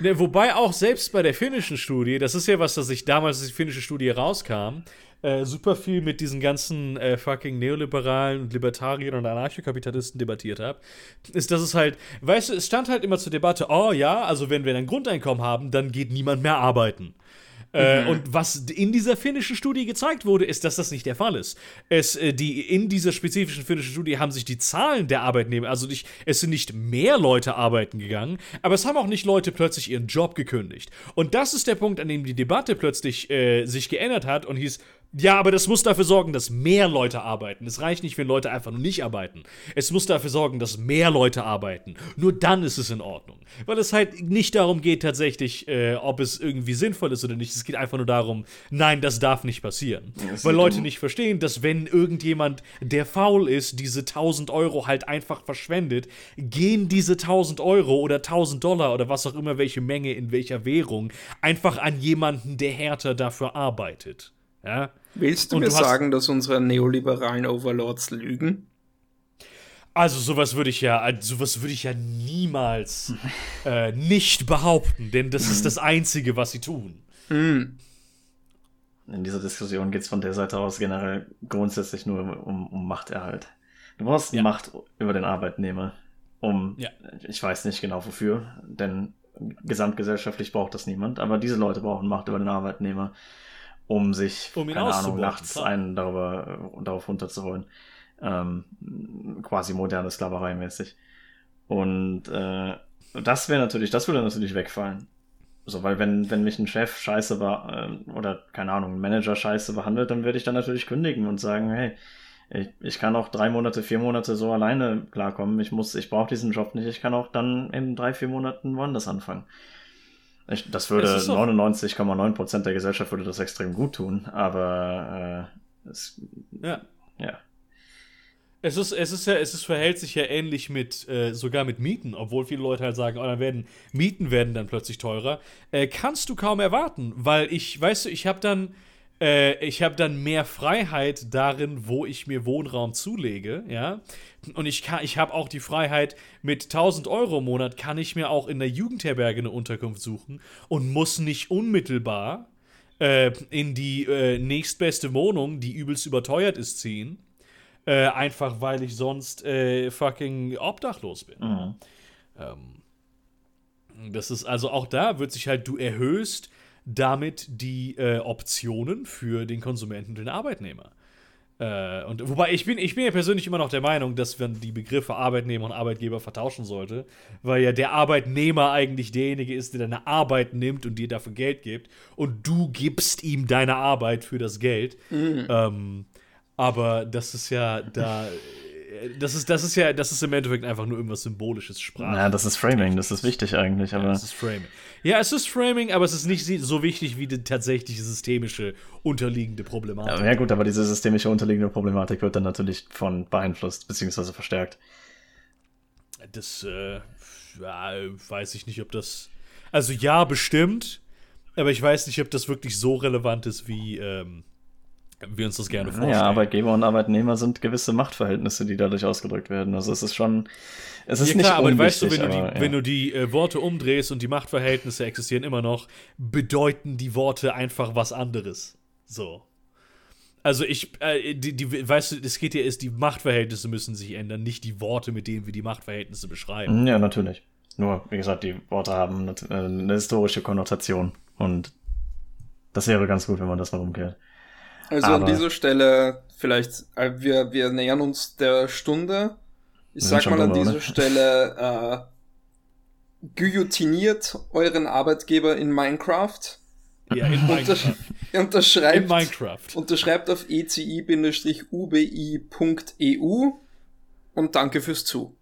Ne, wobei auch selbst bei der finnischen Studie, das ist ja was, dass ich damals, als die finnische Studie rauskam, äh, super viel mit diesen ganzen äh, fucking Neoliberalen und Libertariern und Anarchokapitalisten debattiert habe, ist, dass es halt, weißt du, es stand halt immer zur Debatte, oh ja, also wenn wir ein Grundeinkommen haben, dann geht niemand mehr arbeiten. Äh, mhm. und was in dieser finnischen Studie gezeigt wurde, ist, dass das nicht der Fall ist. Es, äh, die, in dieser spezifischen finnischen Studie haben sich die Zahlen der Arbeitnehmer, also nicht, es sind nicht mehr Leute arbeiten gegangen, aber es haben auch nicht Leute plötzlich ihren Job gekündigt. Und das ist der Punkt, an dem die Debatte plötzlich äh, sich geändert hat und hieß, ja, aber das muss dafür sorgen, dass mehr Leute arbeiten. Es reicht nicht, wenn Leute einfach nur nicht arbeiten. Es muss dafür sorgen, dass mehr Leute arbeiten. Nur dann ist es in Ordnung. Weil es halt nicht darum geht, tatsächlich, äh, ob es irgendwie sinnvoll ist oder nicht. Es geht einfach nur darum, nein, das darf nicht passieren. Ja, Weil Leute nicht verstehen, dass wenn irgendjemand, der faul ist, diese 1000 Euro halt einfach verschwendet, gehen diese 1000 Euro oder 1000 Dollar oder was auch immer, welche Menge in welcher Währung, einfach an jemanden, der härter dafür arbeitet. Ja? Willst du Und mir du sagen, dass unsere neoliberalen Overlords lügen? Also sowas würde ich ja, sowas würde ich ja niemals äh, nicht behaupten, denn das ist das Einzige, was sie tun. Hm. In dieser Diskussion geht es von der Seite aus generell grundsätzlich nur um, um Machterhalt. Du brauchst ja. Macht über den Arbeitnehmer, um, ja. ich weiß nicht genau wofür, denn gesamtgesellschaftlich braucht das niemand, aber diese Leute brauchen Macht über den Arbeitnehmer um sich, um keine Ahnung, nachts klar. einen darüber, darauf runterzuholen. Ähm, quasi moderne Sklaverei mäßig. Und äh, das wäre natürlich, das würde natürlich wegfallen. So, weil wenn, wenn mich ein Chef scheiße war, äh, oder keine Ahnung, ein Manager scheiße behandelt, dann würde ich dann natürlich kündigen und sagen, hey, ich, ich kann auch drei Monate, vier Monate so alleine klarkommen. Ich muss, ich brauche diesen Job nicht. Ich kann auch dann in drei, vier Monaten woanders anfangen. Ich, das würde 99,9% der Gesellschaft würde das extrem gut tun, aber äh, es, ja. ja. Es ist, es ist ja, es ist, verhält sich ja ähnlich mit, äh, sogar mit Mieten, obwohl viele Leute halt sagen, oh, dann werden, Mieten werden dann plötzlich teurer. Äh, kannst du kaum erwarten, weil ich, weißt du, ich habe dann, äh, ich habe dann mehr Freiheit darin, wo ich mir Wohnraum zulege, ja. Und ich, ich habe auch die Freiheit, mit 1000 Euro im Monat kann ich mir auch in der Jugendherberge eine Unterkunft suchen und muss nicht unmittelbar äh, in die äh, nächstbeste Wohnung, die übelst überteuert ist, ziehen. Äh, einfach weil ich sonst äh, fucking obdachlos bin. Mhm. Ähm, das ist also auch da wird sich halt, du erhöhst damit die äh, Optionen für den Konsumenten und den Arbeitnehmer. Äh, und wobei ich bin, ich bin ja persönlich immer noch der Meinung, dass man die Begriffe Arbeitnehmer und Arbeitgeber vertauschen sollte, weil ja der Arbeitnehmer eigentlich derjenige ist, der deine Arbeit nimmt und dir dafür Geld gibt und du gibst ihm deine Arbeit für das Geld. Mhm. Ähm, aber das ist ja da das ist, das ist ja, das ist im Endeffekt einfach nur irgendwas Symbolisches, Sprache. Ja, das ist Framing, das ist wichtig eigentlich, aber. Ja, das ist Framing. Ja, es ist Framing, aber es ist nicht so wichtig wie die tatsächliche systemische unterliegende Problematik. Ja, gut, aber diese systemische unterliegende Problematik wird dann natürlich von beeinflusst, beziehungsweise verstärkt. Das, äh, ja, weiß ich nicht, ob das. Also ja, bestimmt, aber ich weiß nicht, ob das wirklich so relevant ist, wie, ähm, wir uns das gerne vorstellen. Ja, Arbeitgeber und Arbeitnehmer sind gewisse Machtverhältnisse, die dadurch ausgedrückt werden. Also es ist schon, es ist ja, klar, nicht aber weißt du, wenn du die, ja. wenn du die äh, Worte umdrehst und die Machtverhältnisse existieren immer noch, bedeuten die Worte einfach was anderes. So. Also ich, äh, die, die, weißt du, es geht ja ist, die Machtverhältnisse müssen sich ändern, nicht die Worte, mit denen wir die Machtverhältnisse beschreiben. Ja, natürlich. Nur, wie gesagt, die Worte haben eine, eine historische Konnotation und das wäre ganz gut, wenn man das mal umkehrt. Also Aber an dieser Stelle vielleicht, äh, wir, wir nähern uns der Stunde. Ich sag mal an dieser ne? Stelle, äh, guillotiniert euren Arbeitgeber in Minecraft. Ja, in Minecraft. unterschreibt, in Minecraft. Unterschreibt auf eci-ubi.eu und danke fürs Zu.